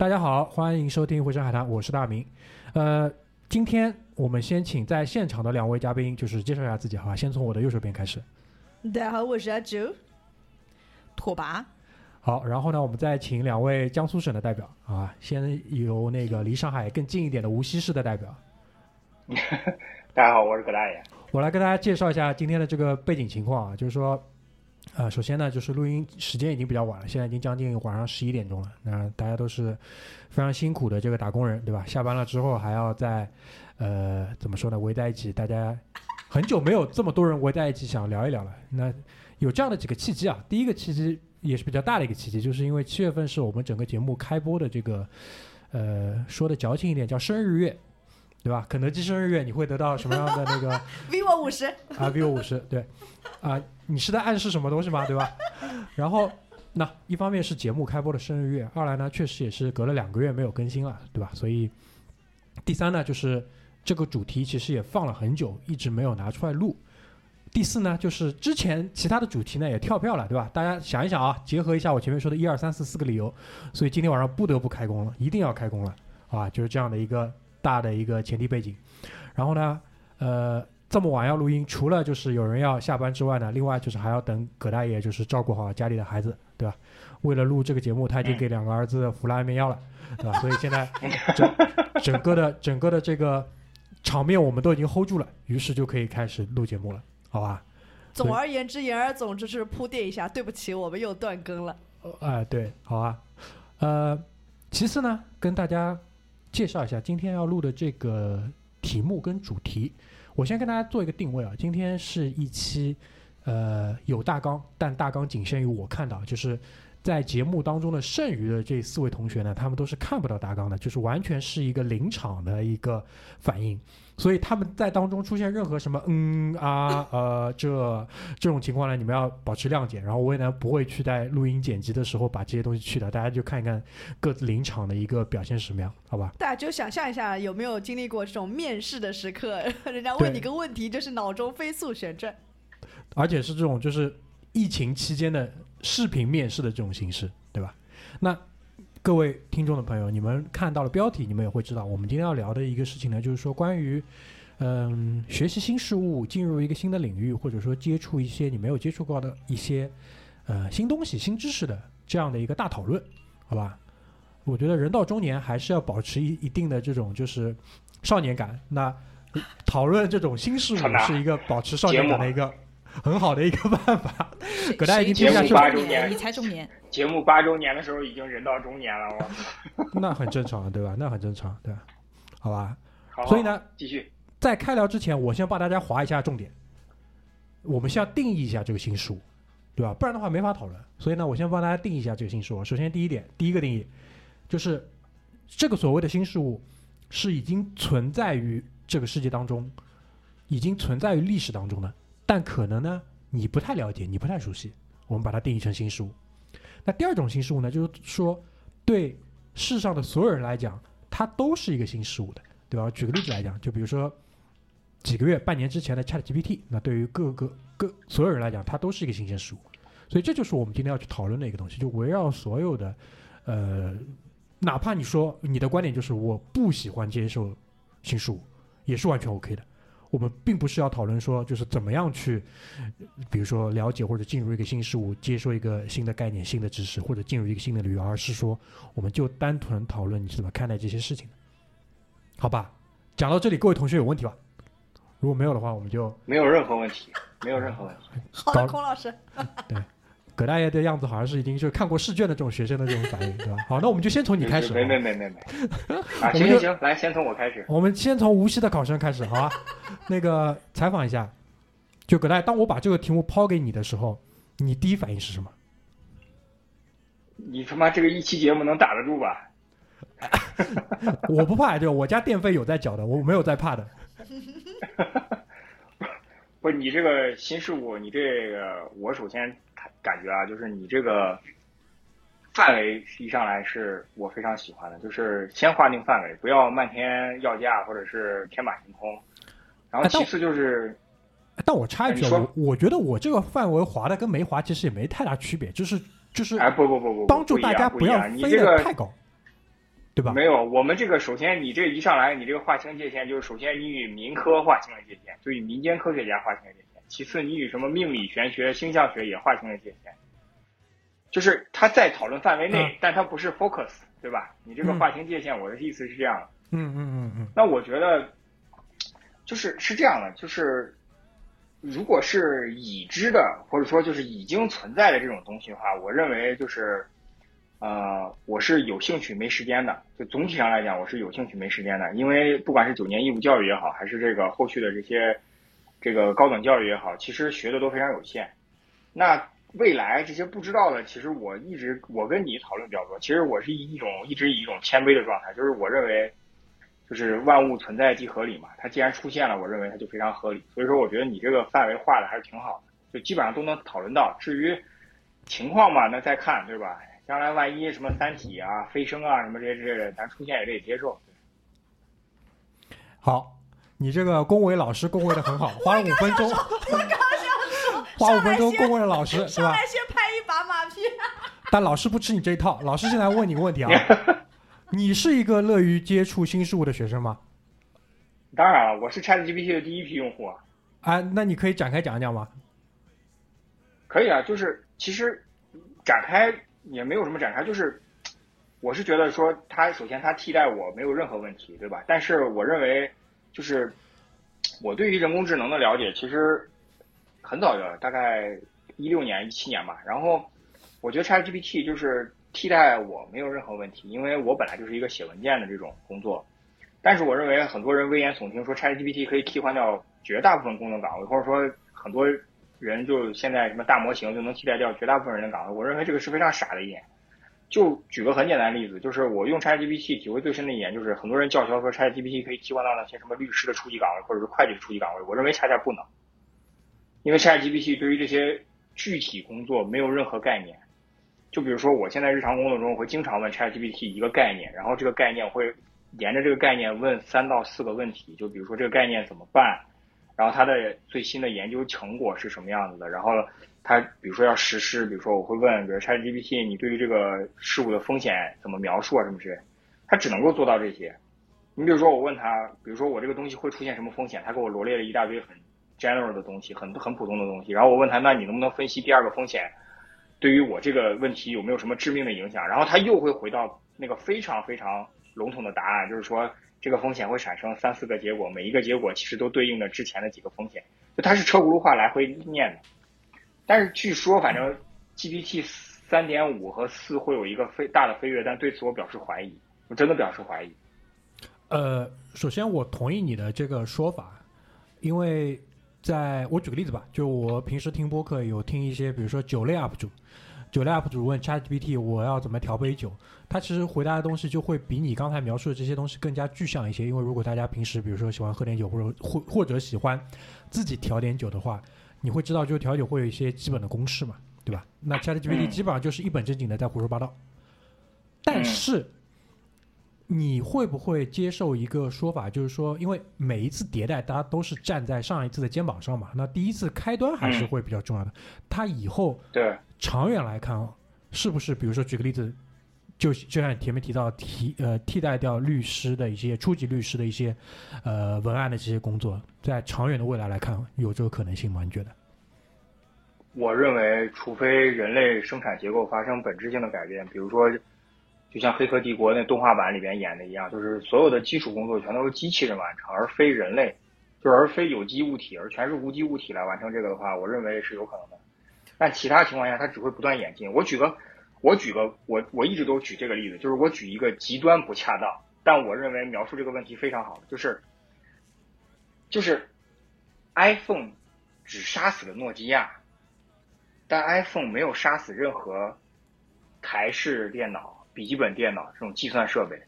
大家好，欢迎收听《回声海滩》，我是大明。呃，今天我们先请在现场的两位嘉宾，就是介绍一下自己，好吧？先从我的右手边开始。大家好，我是阿九，拓跋。好，然后呢，我们再请两位江苏省的代表啊，先由那个离上海更近一点的无锡市的代表。大家好，我是葛大爷。我来跟大家介绍一下今天的这个背景情况啊，就是说。呃，首先呢，就是录音时间已经比较晚了，现在已经将近晚上十一点钟了。那大家都是非常辛苦的这个打工人，对吧？下班了之后还要在呃怎么说呢，围在一起，大家很久没有这么多人围在一起想聊一聊了。那有这样的几个契机啊，第一个契机也是比较大的一个契机，就是因为七月份是我们整个节目开播的这个呃说的矫情一点叫生日月，对吧？肯德基生日月你会得到什么样的那个 vivo 五十啊？vivo 五十对啊。你是在暗示什么东西吗？对吧？然后，那一方面是节目开播的生日月，二来呢，确实也是隔了两个月没有更新了，对吧？所以，第三呢，就是这个主题其实也放了很久，一直没有拿出来录。第四呢，就是之前其他的主题呢也跳票了，对吧？大家想一想啊，结合一下我前面说的一二三四四个理由，所以今天晚上不得不开工了，一定要开工了，啊，就是这样的一个大的一个前提背景。然后呢，呃。这么晚要录音，除了就是有人要下班之外呢，另外就是还要等葛大爷就是照顾好家里的孩子，对吧？为了录这个节目，他已经给两个儿子服了安眠药了，对吧？所以现在整整个的整个的这个场面我们都已经 hold 住了，于是就可以开始录节目了，好吧？总而言之，言而总之是铺垫一下，对不起，我们又断更了。哎，对，好啊。呃，其次呢，跟大家介绍一下今天要录的这个题目跟主题。我先跟大家做一个定位啊，今天是一期，呃，有大纲，但大纲仅限于我看到，就是在节目当中的剩余的这四位同学呢，他们都是看不到大纲的，就是完全是一个临场的一个反应。所以他们在当中出现任何什么嗯啊呃这这种情况呢，你们要保持谅解。然后我也呢不会去在录音剪辑的时候把这些东西去掉，大家就看一看各自临场的一个表现是什么样，好吧？大家就想象一下，有没有经历过这种面试的时刻？人家问你个问题，就是脑中飞速旋转，而且是这种就是疫情期间的视频面试的这种形式，对吧？那。各位听众的朋友，你们看到了标题，你们也会知道，我们今天要聊的一个事情呢，就是说关于，嗯，学习新事物，进入一个新的领域，或者说接触一些你没有接触过的一些，呃，新东西、新知识的这样的一个大讨论，好吧？我觉得人到中年还是要保持一一定的这种就是少年感，那讨论这种新事物是一个保持少年感的一个。很好的一个办法，葛大已经听下去八周年，你才中年。节目八周年的时候已经人到中年了，我。那很正常，对吧？那很正常，对吧？好吧。好。所以呢，继续。在开聊之前，我先帮大家划一下重点。我们先要定义一下这个新事物，对吧？不然的话没法讨论。所以呢，我先帮大家定义一下这个新事物。首先，第一点，第一个定义就是这个所谓的新事物是已经存在于这个世界当中，已经存在于历史当中的。但可能呢，你不太了解，你不太熟悉，我们把它定义成新事物。那第二种新事物呢，就是说，对世上的所有人来讲，它都是一个新事物的，对吧？举个例子来讲，就比如说几个月、半年之前的 Chat GPT，那对于各个各所有人来讲，它都是一个新鲜事物。所以这就是我们今天要去讨论的一个东西，就围绕所有的，呃，哪怕你说你的观点就是我不喜欢接受新事物，也是完全 OK 的。我们并不是要讨论说，就是怎么样去，比如说了解或者进入一个新事物，接受一个新的概念、新的知识，或者进入一个新的领域，而是说，我们就单纯讨论你是怎么看待这些事情的，好吧？讲到这里，各位同学有问题吧？如果没有的话，我们就没有任何问题，没有任何问题。好的，孔老师。对。葛大爷的样子好像是已经就是看过试卷的这种学生的这种反应，对吧？好，那我们就先从你开始。没没没没没。啊，行行行，来，先从我开始。我们先从无锡的考生开始，好吧？那个采访一下，就葛大爷，当我把这个题目抛给你的时候，你第一反应是什么？你他妈这个一期节目能打得住吧？我不怕，就我家电费有在缴的，我没有在怕的。不，你这个新事物，你这个，我首先。感觉啊，就是你这个范围一上来是我非常喜欢的，就是先划定范围，不要漫天要价或者是天马行空。然后其次就是，但我插一句，我我觉得我这个范围划的跟没划其实也没太大区别，就是就是，哎不不不不，帮助大家不要飞得太高。对吧？没有，我们这个首先你这一上来，你这个划清界限，就是首先你与民科划清了界限，就与民间科学家划清了界限。其次，你与什么命理、玄学、星象学也划清了界限。就是他在讨论范围内，但他不是 focus，对吧？你这个划清界限，我的意思是这样的。嗯嗯嗯嗯。那我觉得，就是是这样的，就是如果是已知的，或者说就是已经存在的这种东西的话，我认为就是，呃，我是有兴趣没时间的。就总体上来讲，我是有兴趣没时间的，因为不管是九年义务教育也好，还是这个后续的这些这个高等教育也好，其实学的都非常有限。那未来这些不知道的，其实我一直我跟你讨论比较多。其实我是以一种一直以一种谦卑的状态，就是我认为，就是万物存在即合理嘛。它既然出现了，我认为它就非常合理。所以说，我觉得你这个范围画的还是挺好的，就基本上都能讨论到。至于情况嘛，那再看，对吧？将来万一什么三体啊、飞升啊什么这些之类的，咱出现也可以接受。好，你这个恭维老师恭维的很好，花了五分钟。花五分钟恭维了老师，是吧？上来先拍一把马屁。但老师不吃你这一套。老师现在问你个问题啊，你是一个乐于接触新事物的学生吗？当然了，我是 ChatGPT 的第一批用户。啊，那你可以展开讲一讲吗？可以啊，就是其实展开也没有什么展开，就是我是觉得说，它首先它替代我没有任何问题，对吧？但是我认为，就是我对于人工智能的了解，其实。很早的，大概一六年、一七年吧。然后我觉得 ChatGPT 就是替代我没有任何问题，因为我本来就是一个写文件的这种工作。但是我认为很多人危言耸听说 ChatGPT 可以替换掉绝大部分工作岗位，或者说很多人就现在什么大模型就能替代掉绝大部分人的岗位。我认为这个是非常傻的一点。就举个很简单的例子，就是我用 ChatGPT 体会最深的一点，就是很多人叫嚣说 ChatGPT 可以替换到那些什么律师的初级岗位，或者是会计的初级岗位。我认为恰恰不能。因为 ChatGPT 对于这些具体工作没有任何概念，就比如说我现在日常工作中会经常问 ChatGPT 一个概念，然后这个概念会沿着这个概念问三到四个问题，就比如说这个概念怎么办，然后它的最新的研究成果是什么样子的，然后它比如说要实施，比如说我会问，比如 ChatGPT 你对于这个事物的风险怎么描述啊什么之类，它只能够做到这些。你比如说我问他，比如说我这个东西会出现什么风险，他给我罗列了一大堆很。general 的东西，很很普通的东西。然后我问他，那你能不能分析第二个风险，对于我这个问题有没有什么致命的影响？然后他又会回到那个非常非常笼统的答案，就是说这个风险会产生三四个结果，每一个结果其实都对应着之前的几个风险。就它是车轱辘话来回念的。但是据说，反正 GPT 三点五和四会有一个飞大的飞跃，但对此我表示怀疑，我真的表示怀疑。呃，首先我同意你的这个说法，因为。在我举个例子吧，就我平时听播客有听一些，比如说酒类 UP 主，酒类 UP 主问 ChatGPT 我要怎么调杯酒，他其实回答的东西就会比你刚才描述的这些东西更加具象一些。因为如果大家平时比如说喜欢喝点酒，或者或或者喜欢自己调点酒的话，你会知道就是调酒会有一些基本的公式嘛，对吧？那 ChatGPT 基本上就是一本正经的在胡说八道，但是。你会不会接受一个说法，就是说，因为每一次迭代，大家都是站在上一次的肩膀上嘛，那第一次开端还是会比较重要的。他以后对长远来看，是不是？比如说举个例子，就就像前面提到替呃替代掉律师的一些初级律师的一些呃文案的这些工作，在长远的未来来看，有这个可能性吗？你觉得？我认为，除非人类生产结构发生本质性的改变，比如说。就像《黑客帝国》那动画版里边演的一样，就是所有的基础工作全都是机器人完成，而非人类，就而非有机物体，而全是无机物体来完成这个的话，我认为是有可能的。但其他情况下，它只会不断演进。我举个，我举个，我我一直都举这个例子，就是我举一个极端不恰当，但我认为描述这个问题非常好的，就是，就是 iPhone 只杀死了诺基亚，但 iPhone 没有杀死任何台式电脑。笔记本电脑这种计算设备，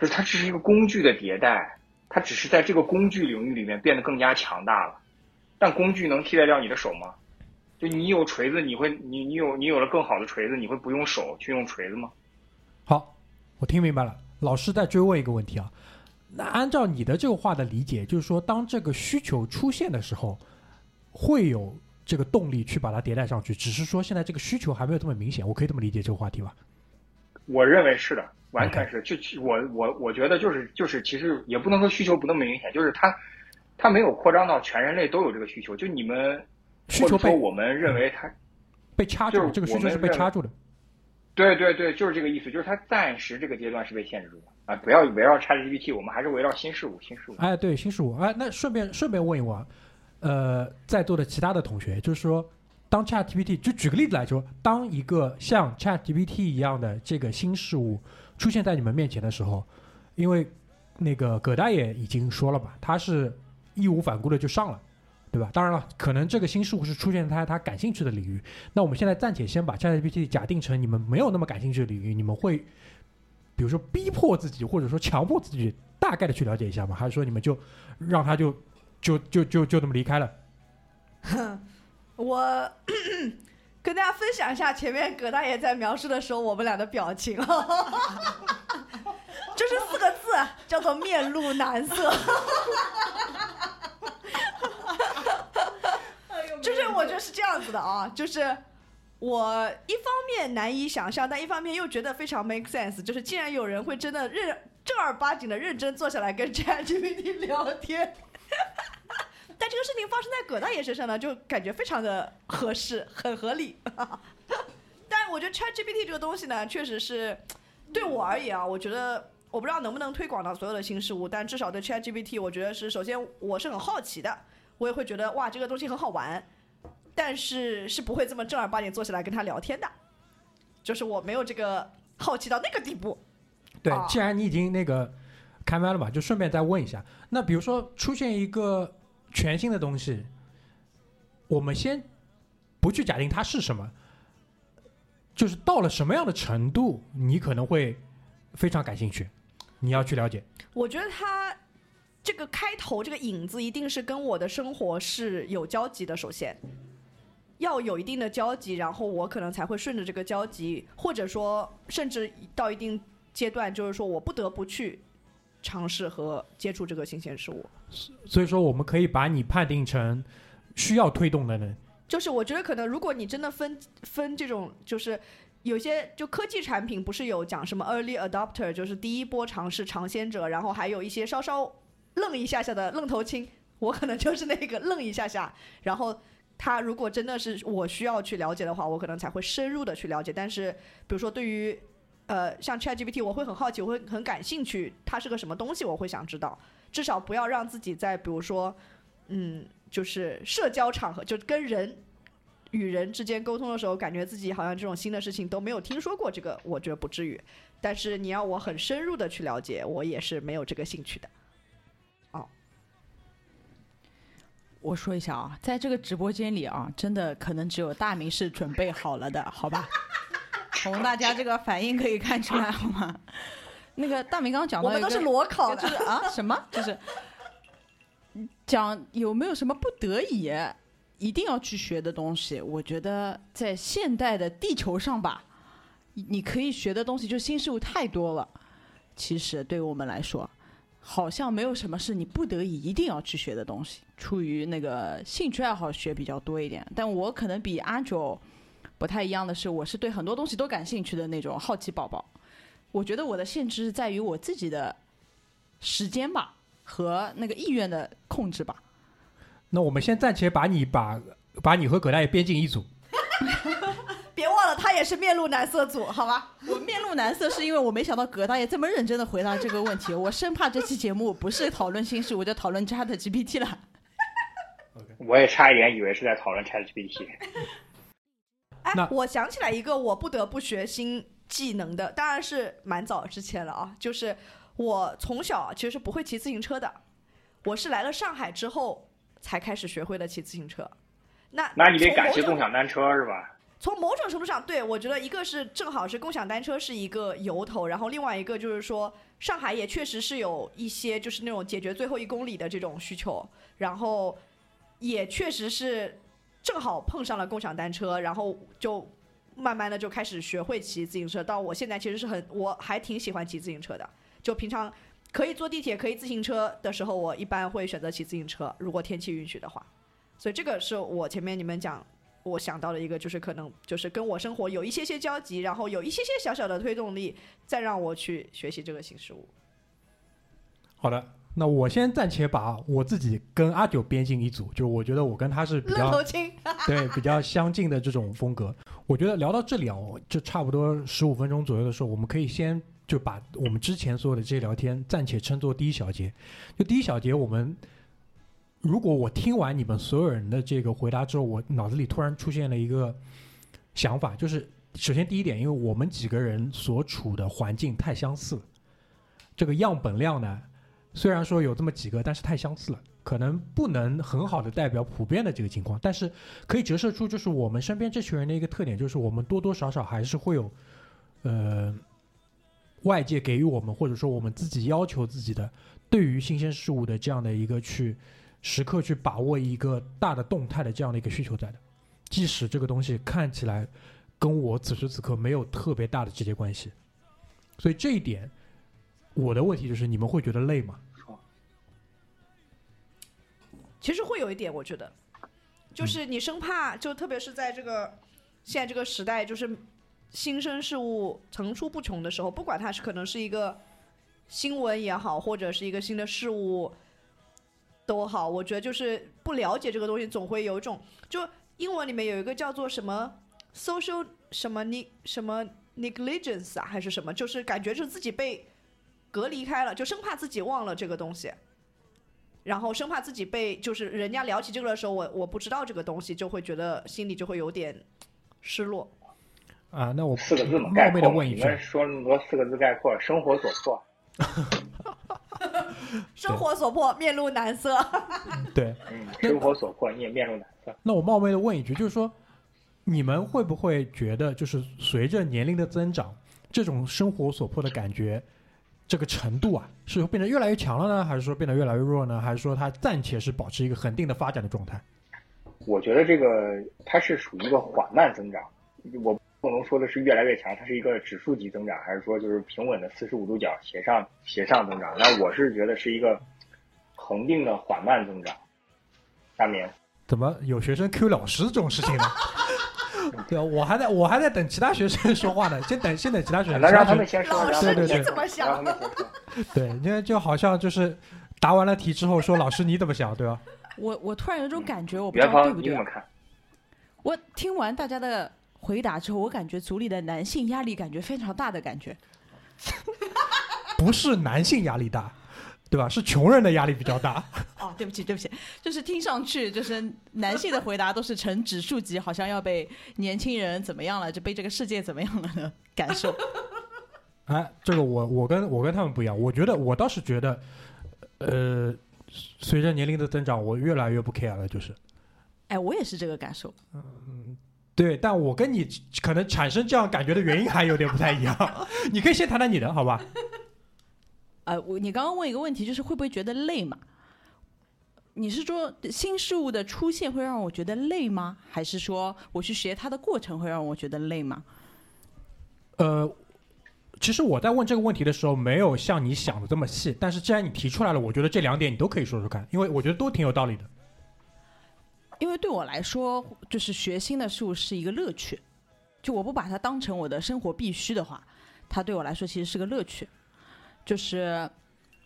就是它只是一个工具的迭代，它只是在这个工具领域里面变得更加强大了。但工具能替代掉你的手吗？就你有锤子，你会你你有你有了更好的锤子，你会不用手去用锤子吗？好，我听明白了。老师再追问一个问题啊，那按照你的这个话的理解，就是说当这个需求出现的时候，会有这个动力去把它迭代上去，只是说现在这个需求还没有这么明显。我可以这么理解这个话题吧？我认为是的，完全是。就我我我觉得就是就是，其实也不能说需求不那么明显，就是它它没有扩张到全人类都有这个需求。就你们需求被我们认为它被掐住，这个需求是被掐住的。对对对，就是这个意思，就是它暂时这个阶段是被限制住的啊！不要围绕 ChatGPT，我们还是围绕新事物，新事物。哎，对，新事物。哎，那顺便顺便问一问，呃，在座的其他的同学，就是说。当 ChatGPT 就举个例子来说，当一个像 ChatGPT 一样的这个新事物出现在你们面前的时候，因为那个葛大爷已经说了嘛，他是义无反顾的就上了，对吧？当然了，可能这个新事物是出现在他感兴趣的领域。那我们现在暂且先把 ChatGPT 假定成你们没有那么感兴趣的领域，你们会比如说逼迫自己，或者说强迫自己大概的去了解一下吗？还是说你们就让他就就就就就这么离开了？哼我跟大家分享一下前面葛大爷在描述的时候我们俩的表情，就是四个字，叫做面露难色。就是我觉得是这样子的啊，就是我一方面难以想象，但一方面又觉得非常 make sense。就是竟然有人会真的认正儿八经的认真坐下来跟 ChatGPT 聊天。但这个事情发生在葛大爷身上呢，就感觉非常的合适，很合理。但我觉得 ChatGPT 这个东西呢，确实是对我而言啊，我觉得我不知道能不能推广到所有的新事物，但至少对 ChatGPT，我觉得是首先我是很好奇的，我也会觉得哇，这个东西很好玩，但是是不会这么正儿八经坐下来跟他聊天的，就是我没有这个好奇到那个地步。对，既然你已经那个开麦了嘛，就顺便再问一下，那比如说出现一个。全新的东西，我们先不去假定它是什么，就是到了什么样的程度，你可能会非常感兴趣，你要去了解。我觉得它这个开头这个影子一定是跟我的生活是有交集的，首先要有一定的交集，然后我可能才会顺着这个交集，或者说甚至到一定阶段，就是说我不得不去。尝试和接触这个新鲜事物，所以说我们可以把你判定成需要推动的人。就是我觉得可能，如果你真的分分这种，就是有些就科技产品不是有讲什么 early adopter，就是第一波尝试尝鲜者，然后还有一些稍稍愣一下下的愣头青，我可能就是那个愣一下下。然后他如果真的是我需要去了解的话，我可能才会深入的去了解。但是比如说对于呃，像 ChatGPT，我会很好奇，我会很感兴趣，它是个什么东西，我会想知道。至少不要让自己在比如说，嗯，就是社交场合，就跟人与人之间沟通的时候，感觉自己好像这种新的事情都没有听说过。这个我觉得不至于，但是你要我很深入的去了解，我也是没有这个兴趣的。我说一下啊，在这个直播间里啊，真的可能只有大明是准备好了的，好吧？从大家这个反应可以看出来，好吗？那个大明刚刚讲到，我们都是裸考的，就是啊，什么？就是讲有没有什么不得已一定要去学的东西？我觉得在现代的地球上吧，你可以学的东西就新事物太多了。其实对于我们来说，好像没有什么是你不得已一定要去学的东西。出于那个兴趣爱好学比较多一点，但我可能比阿九。不太一样的是，我是对很多东西都感兴趣的那种好奇宝宝。我觉得我的限制是在于我自己的时间吧，和那个意愿的控制吧。那我们先暂且把你把把你和葛大爷编进一组。他也是面露难色组，好吧？我面露难色是因为我没想到葛大爷这么认真的回答这个问题，我生怕这期节目不是讨论心事，我就讨论 Chat GPT 了。我也差一点以为是在讨论 Chat GPT。哎，我想起来一个我不得不学新技能的，当然是蛮早之前了啊。就是我从小其实是不会骑自行车的，我是来了上海之后才开始学会了骑自行车。那那你得感谢共享单车是吧？从某种程度上，对我觉得一个是正好是共享单车是一个由头，然后另外一个就是说上海也确实是有一些就是那种解决最后一公里的这种需求，然后也确实是。正好碰上了共享单车，然后就慢慢的就开始学会骑自行车。到我现在其实是很，我还挺喜欢骑自行车的。就平常可以坐地铁、可以自行车的时候，我一般会选择骑自行车。如果天气允许的话，所以这个是我前面你们讲我想到了一个，就是可能就是跟我生活有一些些交集，然后有一些些小小的推动力，再让我去学习这个新事物。好的，那我先暂且把我自己跟阿九编进一组，就是我觉得我跟他是比较对比较相近的这种风格。我觉得聊到这里啊，我就差不多十五分钟左右的时候，我们可以先就把我们之前所有的这些聊天暂且称作第一小节。就第一小节，我们如果我听完你们所有人的这个回答之后，我脑子里突然出现了一个想法，就是首先第一点，因为我们几个人所处的环境太相似，这个样本量呢，虽然说有这么几个，但是太相似了。可能不能很好的代表普遍的这个情况，但是可以折射出就是我们身边这群人的一个特点，就是我们多多少少还是会有，呃，外界给予我们或者说我们自己要求自己的对于新鲜事物的这样的一个去时刻去把握一个大的动态的这样的一个需求在的，即使这个东西看起来跟我此时此刻没有特别大的直接关系，所以这一点我的问题就是你们会觉得累吗？其实会有一点，我觉得，就是你生怕，就特别是在这个现在这个时代，就是新生事物层出不穷的时候，不管它是可能是一个新闻也好，或者是一个新的事物都好，我觉得就是不了解这个东西，总会有一种，就英文里面有一个叫做什么 social 什么 ne 什么 negligence 啊，还是什么，就是感觉是自己被隔离开了，就生怕自己忘了这个东西。然后生怕自己被，就是人家聊起这个的时候，我我不知道这个东西，就会觉得心里就会有点失落。啊，那我四个字嘛，冒。昧的问一句，你们说那么多四个字概括，生活所迫。生活所迫，面露难色。对，嗯，生活所迫，你也面露难色。那我冒昧的问一句，就是说，你们会不会觉得，就是随着年龄的增长，这种生活所迫的感觉，这个程度啊，是变得越来越强了呢，还是说变得越来越弱呢？还是说它暂且是保持一个恒定的发展的状态？我觉得这个它是属于一个缓慢增长，我不能说的是越来越强，它是一个指数级增长，还是说就是平稳的四十五度角斜上斜上增长？那我是觉得是一个恒定的缓慢增长。下面怎么有学生 Q 老师这种事情呢？对啊，我还在我还在等其他学生说话呢，先等先等其他学生。那让他们先说，老师你怎么想？对，因为就好像就是答完了题之后说老师你怎么想，对吧？我我突然有种感觉，我不知，道对不对？我听完大家的回答之后，我感觉组里的男性压力感觉非常大的感觉。不是男性压力大，对吧？是穷人的压力比较大。哦，对不起，对不起，就是听上去就是男性的回答都是呈指数级，好像要被年轻人怎么样了，就被这个世界怎么样了的感受。哎，这个我我跟我跟他们不一样，我觉得我倒是觉得，呃，随着年龄的增长，我越来越不 care 了，就是哎，我也是这个感受。对，但我跟你可能产生这样感觉的原因还有点不太一样。你可以先谈谈你的，好吧？呃，我你刚刚问一个问题，就是会不会觉得累嘛？你是说新事物的出现会让我觉得累吗？还是说我去学它的过程会让我觉得累吗？呃，其实我在问这个问题的时候，没有像你想的这么细。但是既然你提出来了，我觉得这两点你都可以说说看，因为我觉得都挺有道理的。因为对我来说，就是学新的事物是一个乐趣。就我不把它当成我的生活必须的话，它对我来说其实是个乐趣。就是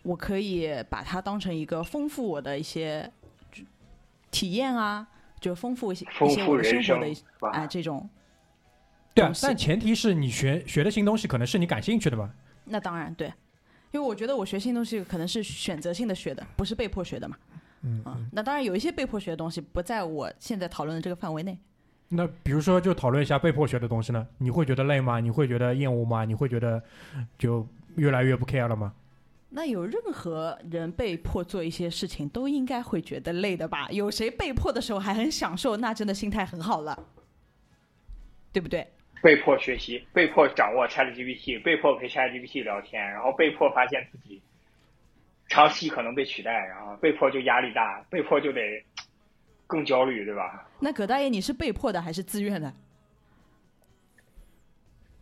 我可以把它当成一个丰富我的一些就体验啊，就丰富一些丰一些我的富人生生活的一些是吧哎这种。对啊但前提是你学学的新东西可能是你感兴趣的吧？那当然对，因为我觉得我学新东西可能是选择性的学的，不是被迫学的嘛。嗯啊，那当然有一些被迫学的东西不在我现在讨论的这个范围内。那比如说，就讨论一下被迫学的东西呢？你会觉得累吗？你会觉得厌恶吗？你会觉得就越来越不 care 了吗？那有任何人被迫做一些事情，都应该会觉得累的吧？有谁被迫的时候还很享受，那真的心态很好了，对不对？被迫学习，被迫掌握 ChatGPT，被迫陪 ChatGPT 聊天，然后被迫发现自己长期可能被取代，然后被迫就压力大，被迫就得更焦虑，对吧？那葛大爷，你是被迫的还是自愿的？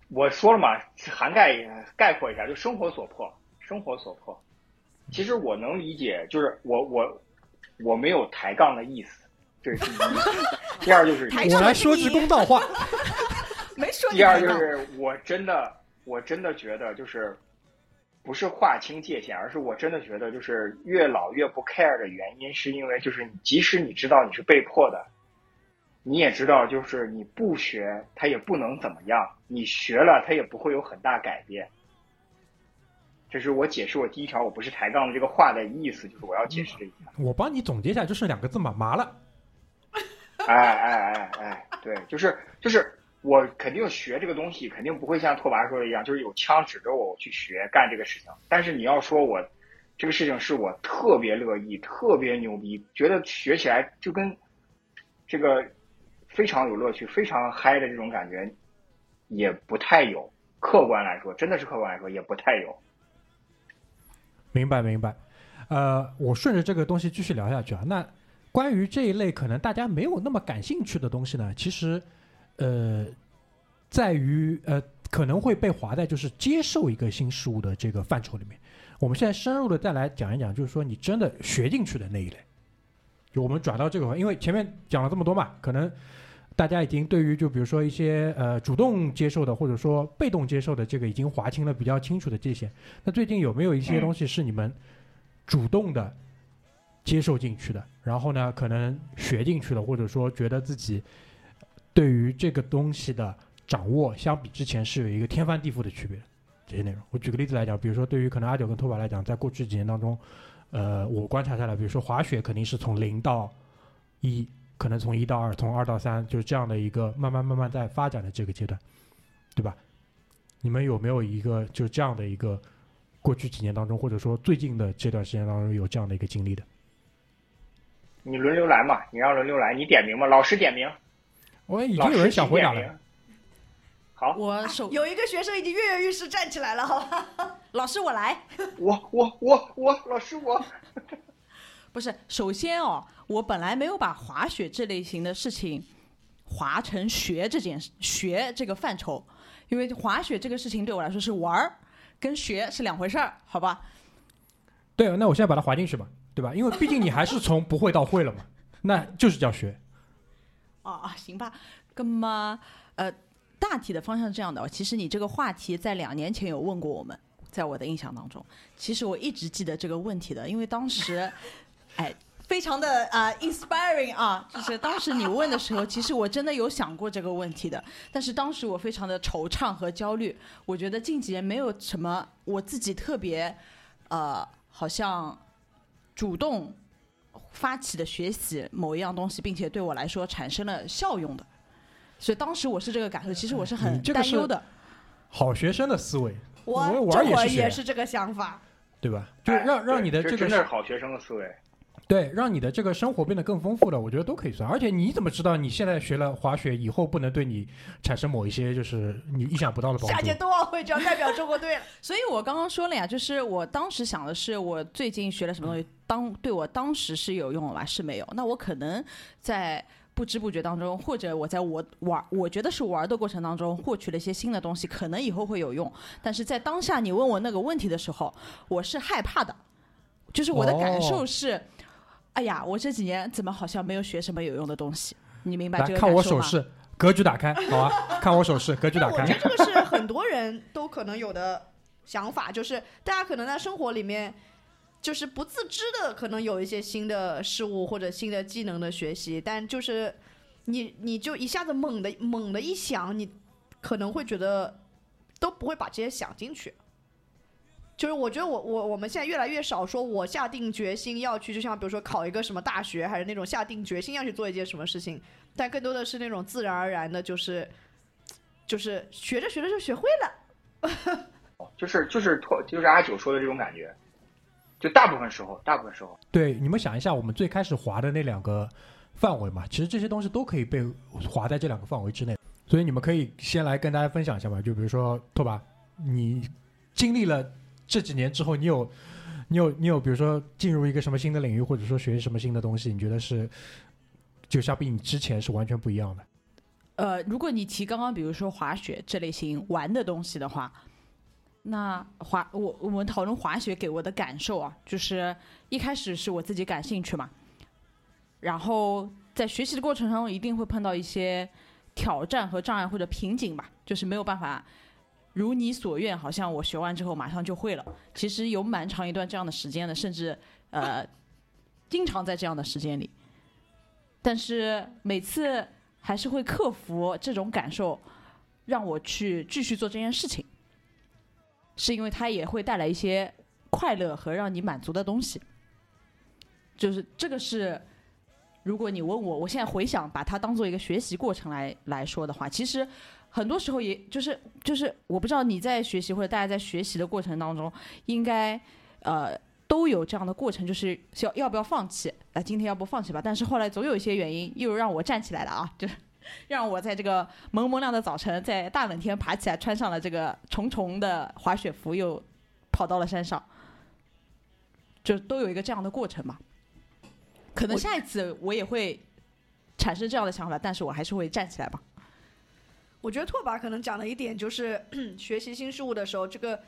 我说了嘛，涵盖概括一下，就生活所迫，生活所迫。其实我能理解，就是我我我没有抬杠的意思，这是第一。第二就是我来说句公道话，没说你第二就是我真的我真的觉得就是不是划清界限，而是我真的觉得就是越老越不 care 的原因，是因为就是你即使你知道你是被迫的，你也知道就是你不学它也不能怎么样，你学了它也不会有很大改变。这是我解释我第一条我不是抬杠的这个话的意思，就是我要解释这一下。我帮你总结一下，就是两个字嘛，麻了。哎哎哎哎，对，就是就是我肯定学这个东西，肯定不会像拓跋说的一样，就是有枪指着我去学干这个事情。但是你要说我这个事情是我特别乐意、特别牛逼，觉得学起来就跟这个非常有乐趣、非常嗨的这种感觉，也不太有。客观来说，真的是客观来说，也不太有。明白明白，呃，我顺着这个东西继续聊下去啊。那关于这一类可能大家没有那么感兴趣的东西呢，其实呃，在于呃可能会被划在就是接受一个新事物的这个范畴里面。我们现在深入的再来讲一讲，就是说你真的学进去的那一类，就我们转到这个，因为前面讲了这么多嘛，可能大家已经对于就比如说一些呃主动接受的或者说被动接受的这个已经划清了比较清楚的界限。那最近有没有一些东西是你们主动的接受进去的，然后呢，可能学进去了，或者说觉得自己对于这个东西的掌握，相比之前是有一个天翻地覆的区别这些内容？我举个例子来讲，比如说对于可能阿九跟拓跋来讲，在过去几年当中，呃，我观察下来，比如说滑雪肯定是从零到一，可能从一到二，从二到三，就是这样的一个慢慢慢慢在发展的这个阶段，对吧？你们有没有一个就是这样的一个过去几年当中，或者说最近的这段时间当中有这样的一个经历的？你轮流来嘛，你让轮流来，你点名嘛，老师点名，我已经有人想回答了。好，我首有一个学生已经跃跃欲试站起来了，好吧？老师我来，我我我我，老师我。不是，首先哦，我本来没有把滑雪这类型的事情划成学这件事学这个范畴，因为滑雪这个事情对我来说是玩儿，跟学是两回事儿，好吧？对，那我现在把它划进去吧，对吧？因为毕竟你还是从不会到会了嘛，那就是叫学。哦啊，行吧，那么呃，大体的方向是这样的。其实你这个话题在两年前有问过我们，在我的印象当中，其实我一直记得这个问题的，因为当时，哎，非常的啊、inspiring 啊，就是当时你问的时候，其实我真的有想过这个问题的，但是当时我非常的惆怅和焦虑，我觉得近几年没有什么我自己特别呃，好像主动发起的学习某一样东西，并且对我来说产生了效用的。所以当时我是这个感受，其实我是很担忧的。好学生的思维，我我这会儿玩也是也是这个想法。对吧？就哎让让你的这个真的是好学生的思维。对，让你的这个生活变得更丰富了，我觉得都可以算。而且你怎么知道你现在学了滑雪以后不能对你产生某一些就是你意想不到的帮助下届？冬奥会就要代表中国队了。所以我刚刚说了呀，就是我当时想的是，我最近学了什么东西，当对我当时是有用的吧？是没有。那我可能在不知不觉当中，或者我在我玩，我觉得是玩的过程当中获取了一些新的东西，可能以后会有用。但是在当下你问我那个问题的时候，我是害怕的，就是我的感受哦是，哎呀，我这几年怎么好像没有学什么有用的东西？你明白这个看我？手势，格局打开，好啊，看我手势，格局打开我觉。得这个 是很多人都可能有的想法，就是大家可能在生活里面，就是不自知的，可能有一些新的事物或者新的技能的学习，但就是你你就一下子猛的猛的一想，你可能会觉得都不会把这些想进去。就是我觉得我我我们现在越来越少说，我下定决心要去，就像比如说考一个什么大学，还是那种下定决心要去做一件什么事情，但更多的是那种自然而然的，就是就是学着学着就学会了。就是就是托就是阿九说的这种感觉，就大部分时候，大部分时候，对，你们想一下，我们最开始划的那两个范围嘛，其实这些东西都可以被划在这两个范围之内。所以你们可以先来跟大家分享一下吧，就比如说拓跋，你经历了这几年之后，你有你有你有，比如说进入一个什么新的领域，或者说学习什么新的东西，你觉得是就相比你之前是完全不一样的。呃，如果你提刚刚比如说滑雪这类型玩的东西的话，那滑我我们讨论滑雪给我的感受啊，就是一开始是我自己感兴趣嘛，然后在学习的过程中一定会碰到一些挑战和障碍或者瓶颈吧，就是没有办法如你所愿，好像我学完之后马上就会了。其实有蛮长一段这样的时间的，甚至呃，经常在这样的时间里。但是每次还是会克服这种感受，让我去继续做这件事情，是因为它也会带来一些快乐和让你满足的东西。就是这个是，如果你问我，我现在回想把它当做一个学习过程来来说的话，其实很多时候也就是就是我不知道你在学习或者大家在学习的过程当中，应该呃。都有这样的过程，就是要要不要放弃？啊，今天要不放弃吧？但是后来总有一些原因，又让我站起来了啊！就是让我在这个蒙蒙亮的早晨，在大冷天爬起来，穿上了这个重重的滑雪服，又跑到了山上。就都有一个这样的过程嘛。可能下一次我也会产生这样的想法，但是我还是会站起来吧。我觉得拓跋可能讲的一点就是 学习新事物的时候，这个。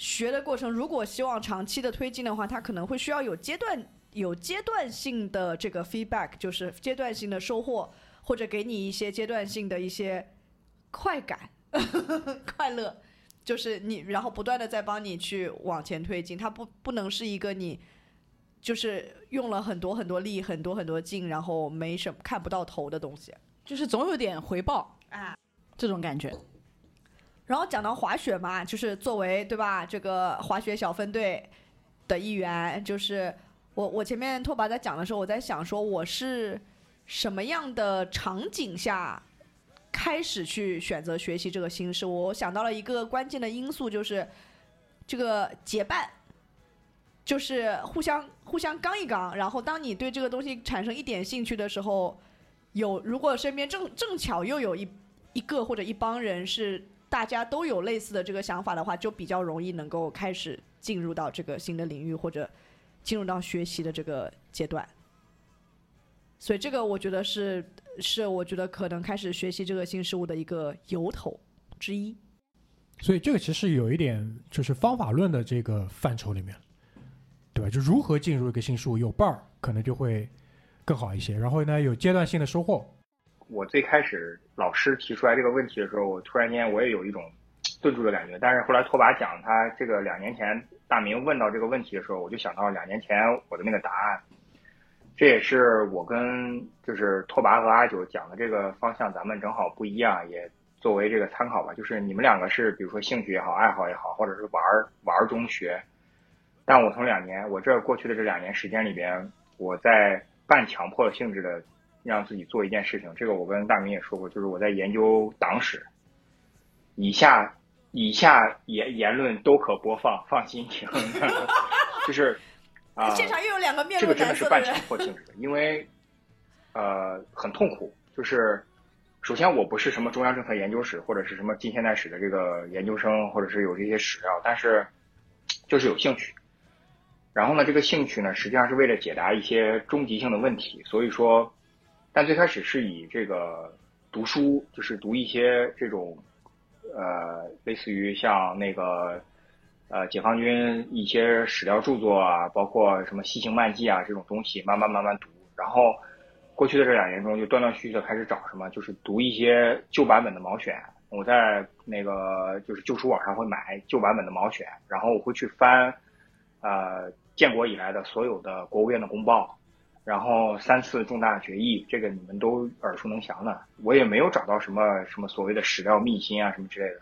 学的过程，如果希望长期的推进的话，它可能会需要有阶段、有阶段性的这个 feedback，就是阶段性的收获，或者给你一些阶段性的一些快感、快乐，就是你，然后不断的在帮你去往前推进。它不不能是一个你就是用了很多很多力、很多很多劲，然后没什么看不到头的东西，就是总有点回报啊，这种感觉。然后讲到滑雪嘛，就是作为对吧，这个滑雪小分队的一员，就是我我前面拓跋在讲的时候，我在想说我是什么样的场景下开始去选择学习这个新事物？我想到了一个关键的因素，就是这个结伴，就是互相互相刚一刚，然后当你对这个东西产生一点兴趣的时候，有如果身边正正巧又有一一个或者一帮人是。大家都有类似的这个想法的话，就比较容易能够开始进入到这个新的领域或者进入到学习的这个阶段。所以这个我觉得是是我觉得可能开始学习这个新事物的一个由头之一。所以这个其实有一点就是方法论的这个范畴里面，对吧？就如何进入一个新事物，有伴儿可能就会更好一些。然后呢，有阶段性的收获。我最开始老师提出来这个问题的时候，我突然间我也有一种顿住的感觉。但是后来拓跋讲他这个两年前大明问到这个问题的时候，我就想到两年前我的那个答案。这也是我跟就是拓跋和阿九讲的这个方向，咱们正好不一样，也作为这个参考吧。就是你们两个是比如说兴趣也好，爱好也好，或者是玩玩中学。但我从两年我这过去的这两年时间里边，我在半强迫性质的。让自己做一件事情，这个我跟大明也说过，就是我在研究党史。以下以下言言论都可播放，放心听。就是啊，现场又有两个面这个真的是半强迫性质的，因为呃很痛苦。就是首先我不是什么中央政策研究史或者是什么近现代史的这个研究生，或者是有这些史料，但是就是有兴趣。然后呢，这个兴趣呢，实际上是为了解答一些终极性的问题，所以说。但最开始是以这个读书，就是读一些这种，呃，类似于像那个，呃，解放军一些史料著作啊，包括什么西行漫记啊这种东西，慢慢慢慢读。然后过去的这两年中，就断断续续的开始找什么，就是读一些旧版本的毛选。我在那个就是旧书网上会买旧版本的毛选，然后我会去翻，呃，建国以来的所有的国务院的公报。然后三次重大决议，这个你们都耳熟能详的。我也没有找到什么什么所谓的史料秘辛啊什么之类的。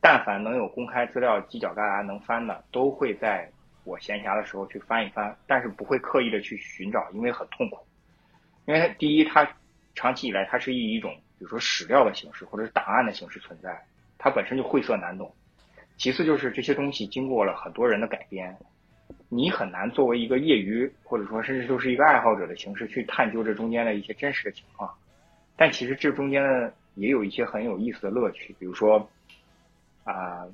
但凡能有公开资料犄角旮旯能翻的，都会在我闲暇的时候去翻一翻，但是不会刻意的去寻找，因为很痛苦。因为第一，它长期以来它是以一种比如说史料的形式或者是档案的形式存在，它本身就晦涩难懂。其次就是这些东西经过了很多人的改编。你很难作为一个业余或者说甚至就是一个爱好者的形式去探究这中间的一些真实的情况，但其实这中间呢也有一些很有意思的乐趣，比如说啊，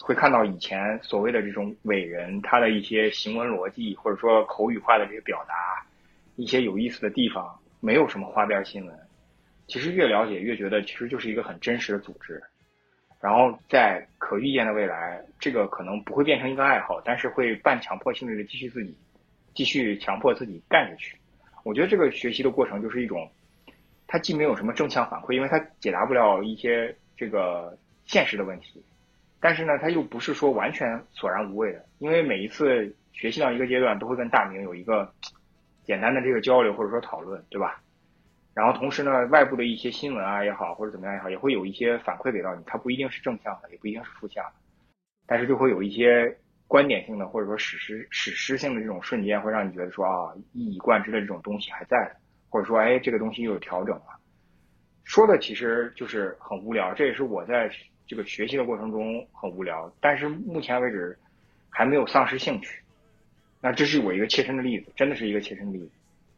会看到以前所谓的这种伟人他的一些行文逻辑或者说口语化的这些表达，一些有意思的地方，没有什么花边新闻，其实越了解越觉得其实就是一个很真实的组织。然后在可预见的未来，这个可能不会变成一个爱好，但是会半强迫性质的继续自己，继续强迫自己干下去。我觉得这个学习的过程就是一种，它既没有什么正向反馈，因为它解答不了一些这个现实的问题，但是呢，它又不是说完全索然无味的，因为每一次学习到一个阶段，都会跟大明有一个简单的这个交流或者说讨论，对吧？然后同时呢，外部的一些新闻啊也好，或者怎么样也好，也会有一些反馈给到你，它不一定是正向的，也不一定是负向的，但是就会有一些观点性的或者说史诗史诗性的这种瞬间，会让你觉得说啊，一以贯之的这种东西还在，或者说哎，这个东西又有调整了。说的其实就是很无聊，这也是我在这个学习的过程中很无聊，但是目前为止还没有丧失兴趣。那这是我一个切身的例子，真的是一个切身的例子。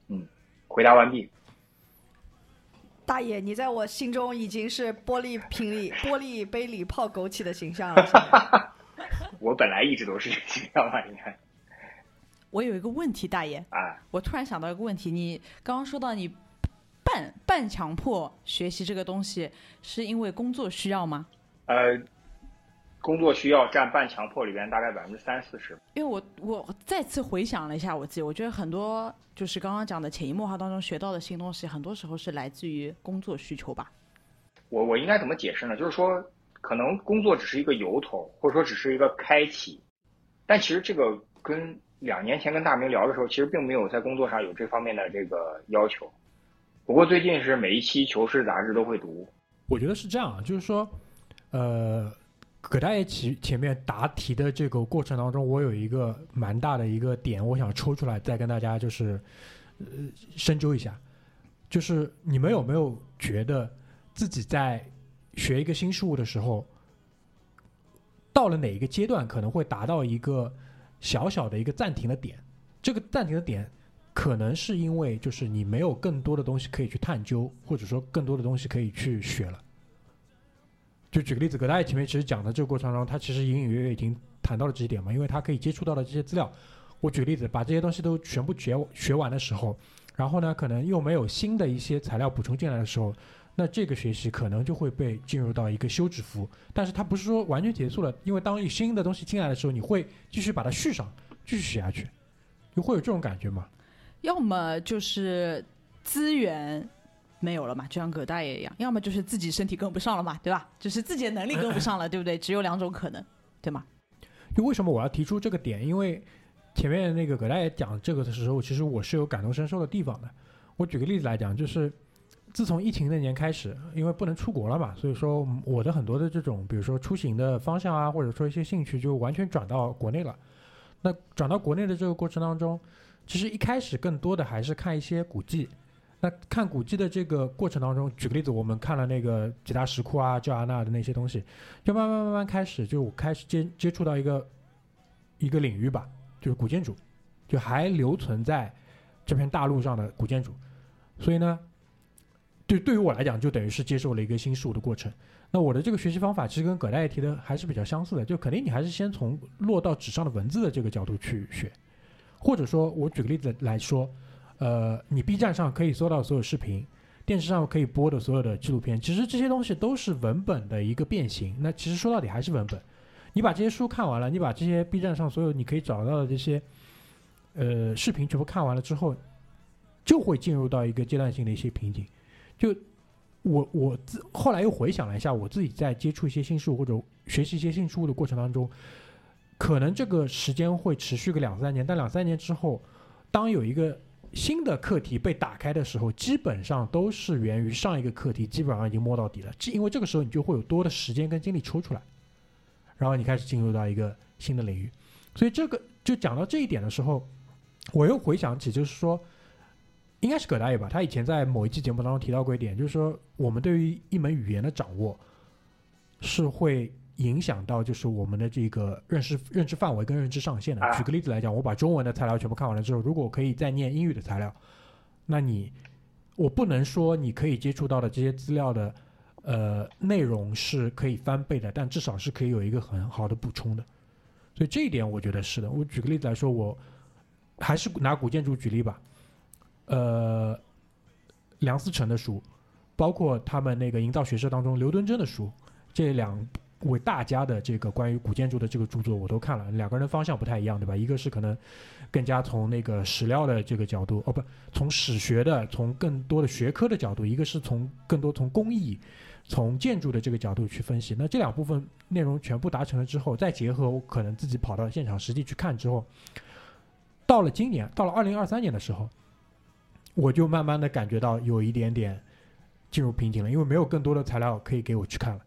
嗯，回答完毕。大爷，你在我心中已经是玻璃瓶里、玻璃杯里泡枸杞的形象了。我本来一直都是这个形象吧，应该。我有一个问题，大爷，啊，我突然想到一个问题，你刚刚说到你半半强迫学习这个东西，是因为工作需要吗？呃，工作需要占半强迫里边大概百分之三四十。因为我我再次回想了一下我自己，我觉得很多就是刚刚讲的潜移默化当中学到的新东西，很多时候是来自于工作需求吧。我我应该怎么解释呢？就是说，可能工作只是一个由头，或者说只是一个开启，但其实这个跟两年前跟大明聊的时候，其实并没有在工作上有这方面的这个要求。不过最近是每一期《求是》杂志都会读。我觉得是这样，就是说，呃，葛大爷前前面答题的这个过程当中，我有一个蛮大的一个点，我想抽出来再跟大家就是呃深究一下，就是你们有没有觉得自己在学一个新事物的时候，到了哪一个阶段可能会达到一个小小的一个暂停的点？这个暂停的点可能是因为就是你没有更多的东西可以去探究，或者说更多的东西可以去学了。就举个例子，葛大爷前面其实讲的这个过程中，他其实隐隐约约已经谈到了这一点嘛，因为他可以接触到的这些资料。我举个例子，把这些东西都全部学学完的时候，然后呢，可能又没有新的一些材料补充进来的时候，那这个学习可能就会被进入到一个休止符。但是它不是说完全结束了，因为当有新的东西进来的时候，你会继续把它续上，继续学下去，就会有这种感觉嘛。要么就是资源没有了嘛，就像葛大爷一样；要么就是自己身体跟不上了嘛，对吧？就是自己的能力跟不上了，对不对？只有两种可能，对吗？就为什么我要提出这个点？因为前面那个葛大爷讲这个的时候，其实我是有感同身受的地方的。我举个例子来讲，就是自从疫情那年开始，因为不能出国了嘛，所以说我的很多的这种，比如说出行的方向啊，或者说一些兴趣，就完全转到国内了。那转到国内的这个过程当中，其实一开始更多的还是看一些古迹。那看古迹的这个过程当中，举个例子，我们看了那个几大石窟啊、焦崖那的那些东西，就慢慢慢慢开始，就我开始接接触到一个一个领域吧，就是古建筑，就还留存在这片大陆上的古建筑。所以呢，对对于我来讲，就等于是接受了一个新事物的过程。那我的这个学习方法其实跟葛大爷提的还是比较相似的，就肯定你还是先从落到纸上的文字的这个角度去学，或者说我举个例子来说，呃，你 B 站上可以搜到所有视频，电视上可以播的所有的纪录片，其实这些东西都是文本的一个变形。那其实说到底还是文本。你把这些书看完了，你把这些 B 站上所有你可以找到的这些呃视频全部看完了之后，就会进入到一个阶段性的一些瓶颈。就我我自后来又回想了一下，我自己在接触一些新事物或者学习一些新事物的过程当中，可能这个时间会持续个两三年，但两三年之后，当有一个新的课题被打开的时候，基本上都是源于上一个课题基本上已经摸到底了，因为这个时候你就会有多的时间跟精力抽出来，然后你开始进入到一个新的领域，所以这个就讲到这一点的时候，我又回想起就是说。应该是葛大爷吧？他以前在某一期节目当中提到过一点，就是说我们对于一门语言的掌握是会影响到就是我们的这个认识认知范围跟认知上限的。啊举个例子来讲，我把中文的材料全部看完了之后，如果我可以再念英语的材料，那你我不能说你可以接触到的这些资料的呃内容是可以翻倍的，但至少是可以有一个很好的补充的。所以这一点我觉得是的。我举个例子来说，我还是拿古建筑举例吧。呃，梁思成的书，包括他们那个营造学社当中刘敦桢的书，这两为大家的这个关于古建筑的这个著作我都看了，两个人方向不太一样，对吧？一个是可能更加从那个史料的这个角度，哦不，从史学的，从更多的学科的角度，一个是从更多从工艺、从建筑的这个角度去分析。那这两部分内容全部达成了之后，再结合我可能自己跑到现场实际去看之后，到了今年，到了二零二三年的时候，我就慢慢的感觉到有一点点进入瓶颈了，因为没有更多的材料可以给我去看了。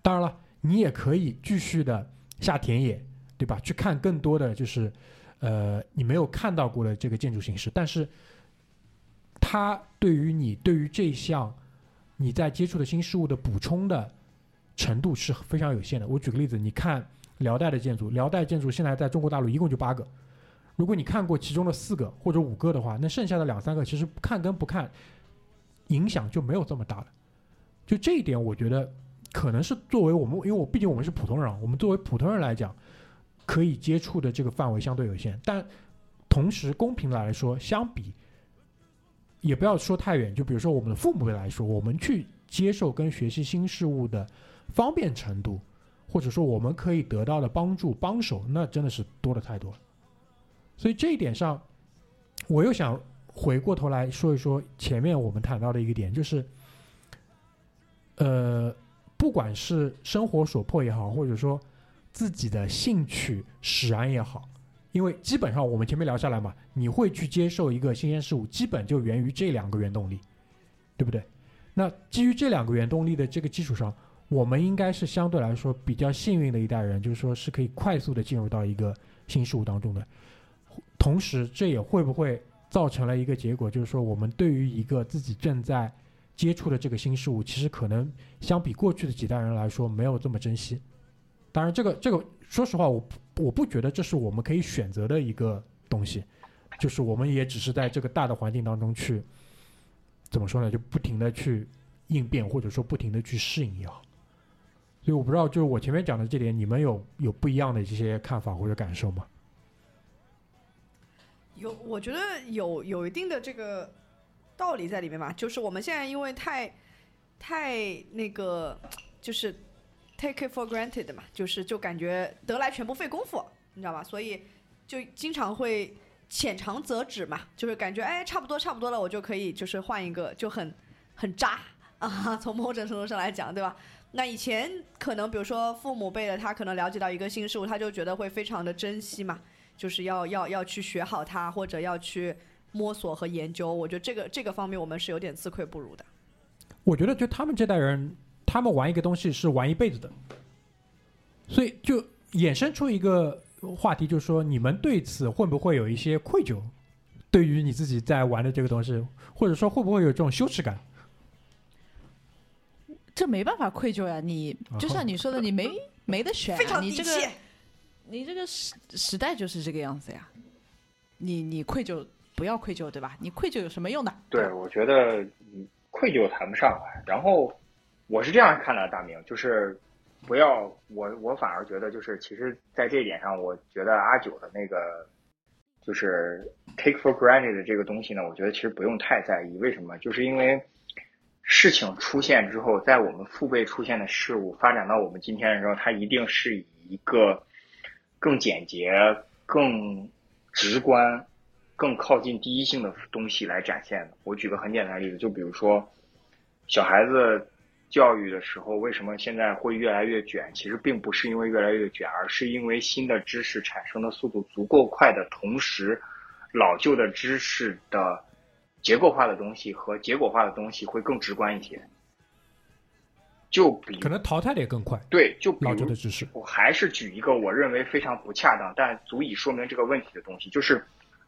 当然了，你也可以继续的下田野，对吧？去看更多的就是，呃，你没有看到过的这个建筑形式，但是它对于你对于这项你在接触的新事物的补充的程度是非常有限的。我举个例子，你看辽代的建筑，辽代建筑现在在中国大陆一共就八个，如果你看过其中的四个或者五个的话，那剩下的两三个其实看跟不看影响就没有这么大了。就这一点，我觉得可能是作为我们，因为我毕竟我们是普通人，我们作为普通人来讲，可以接触的这个范围相对有限，但同时公平来说，相比也不要说太远，就比如说我们的父母辈来说，我们去接受跟学习新事物的方便程度，或者说我们可以得到的帮助帮手，那真的是多的太多了。所以这一点上，我又想回过头来说一说前面我们谈到的一个点，就是，呃，不管是生活所迫也好，或者说自己的兴趣使然也好，因为基本上我们前面聊下来嘛，你会去接受一个新鲜事物，基本就源于这两个原动力，对不对？那基于这两个原动力的这个基础上，我们应该是相对来说比较幸运的一代人，就是说是可以快速的进入到一个新事物当中的。同时，这也会不会造成了一个结果，就是说我们对于一个自己正在接触的这个新事物，其实可能相比过去的几代人来说没有这么珍惜。当然，这个这个，说实话，我我不觉得这是我们可以选择的一个东西，就是我们也只是在这个大的环境当中去怎么说呢，就不停的去应变，或者说不停的去适应也好。所以我不知道，就是我前面讲的这点，你们有有不一样的这些看法或者感受吗？有，我觉得有有一定的这个道理在里面嘛。就是我们现在因为太太那个，就是 take it for granted 嘛，就是就感觉得来全不费工夫，你知道吧？所以就经常会浅尝辄止嘛，就是感觉哎差不多差不多了，我就可以就是换一个，就很很渣啊。从某种程度上来讲，对吧？那以前可能比如说父母辈的，他可能了解到一个新事物，他就觉得会非常的珍惜嘛。就是要要要去学好它，或者要去摸索和研究。我觉得这个这个方面我们是有点自愧不如的。我觉得就他们这代人，他们玩一个东西是玩一辈子的，所以就衍生出一个话题，就是说你们对此会不会有一些愧疚？对于你自己在玩的这个东西，或者说会不会有这种羞耻感？这没办法愧疚呀，你就像你说的，你没 没得选、啊，非常你这个底气。你这个时时代就是这个样子呀，你你愧疚不要愧疚对吧？你愧疚有什么用呢？对，我觉得嗯愧疚谈不上来。然后我是这样看的，大明就是不要我我反而觉得就是其实，在这一点上，我觉得阿九的那个就是 take for granted 的这个东西呢，我觉得其实不用太在意。为什么？就是因为事情出现之后，在我们父辈出现的事物发展到我们今天的时候，它一定是以一个更简洁、更直观、更靠近第一性的东西来展现的。我举个很简单的例子，就比如说小孩子教育的时候，为什么现在会越来越卷？其实并不是因为越来越卷，而是因为新的知识产生的速度足够快的同时，老旧的知识的结构化的东西和结果化的东西会更直观一些。就比可能淘汰的也更快，对，就比老如旧的知识。我还是举一个我认为非常不恰当，但足以说明这个问题的东西，就是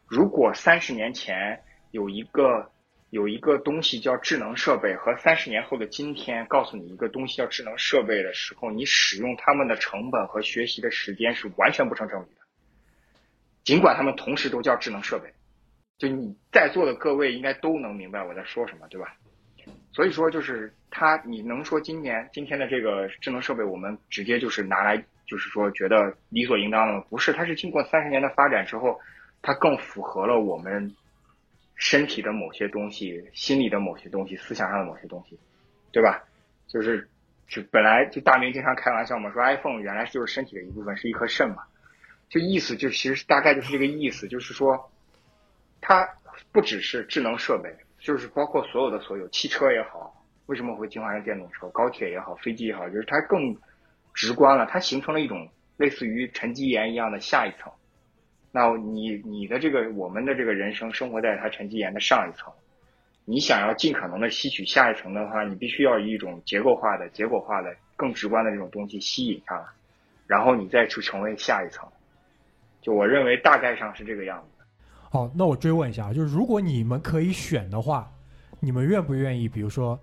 如果三十年前有一个有一个东西叫智能设备，和三十年后的今天告诉你一个东西叫智能设备的时候，你使用它们的成本和学习的时间是完全不成正比的。尽管它们同时都叫智能设备，就你在座的各位应该都能明白我在说什么，对吧？所以说，就是它，你能说今年今天的这个智能设备，我们直接就是拿来，就是说觉得理所应当的吗？不是，它是经过三十年的发展之后，它更符合了我们身体的某些东西、心理的某些东西、思想上的某些东西，对吧？就是就本来就大明经常开玩笑嘛，说 iPhone 原来就是身体的一部分，是一颗肾嘛，就意思就其实大概就是这个意思，就是说它不只是智能设备，就是包括所有的所有汽车也好，为什么会进化成电动车？高铁也好，飞机也好，就是它更直观了，它形成了一种类似于沉积岩一样的下一层。那你你的这个我们的这个人生生活在它沉积岩的上一层，你想要尽可能的吸取下一层的话，你必须要以一种结构化的、结果化的、更直观的这种东西吸引上来，然后你再去成为下一层。就我认为大概上是这个样子。好，那我追问一下，就是如果你们可以选的话，你们愿不愿意，比如说，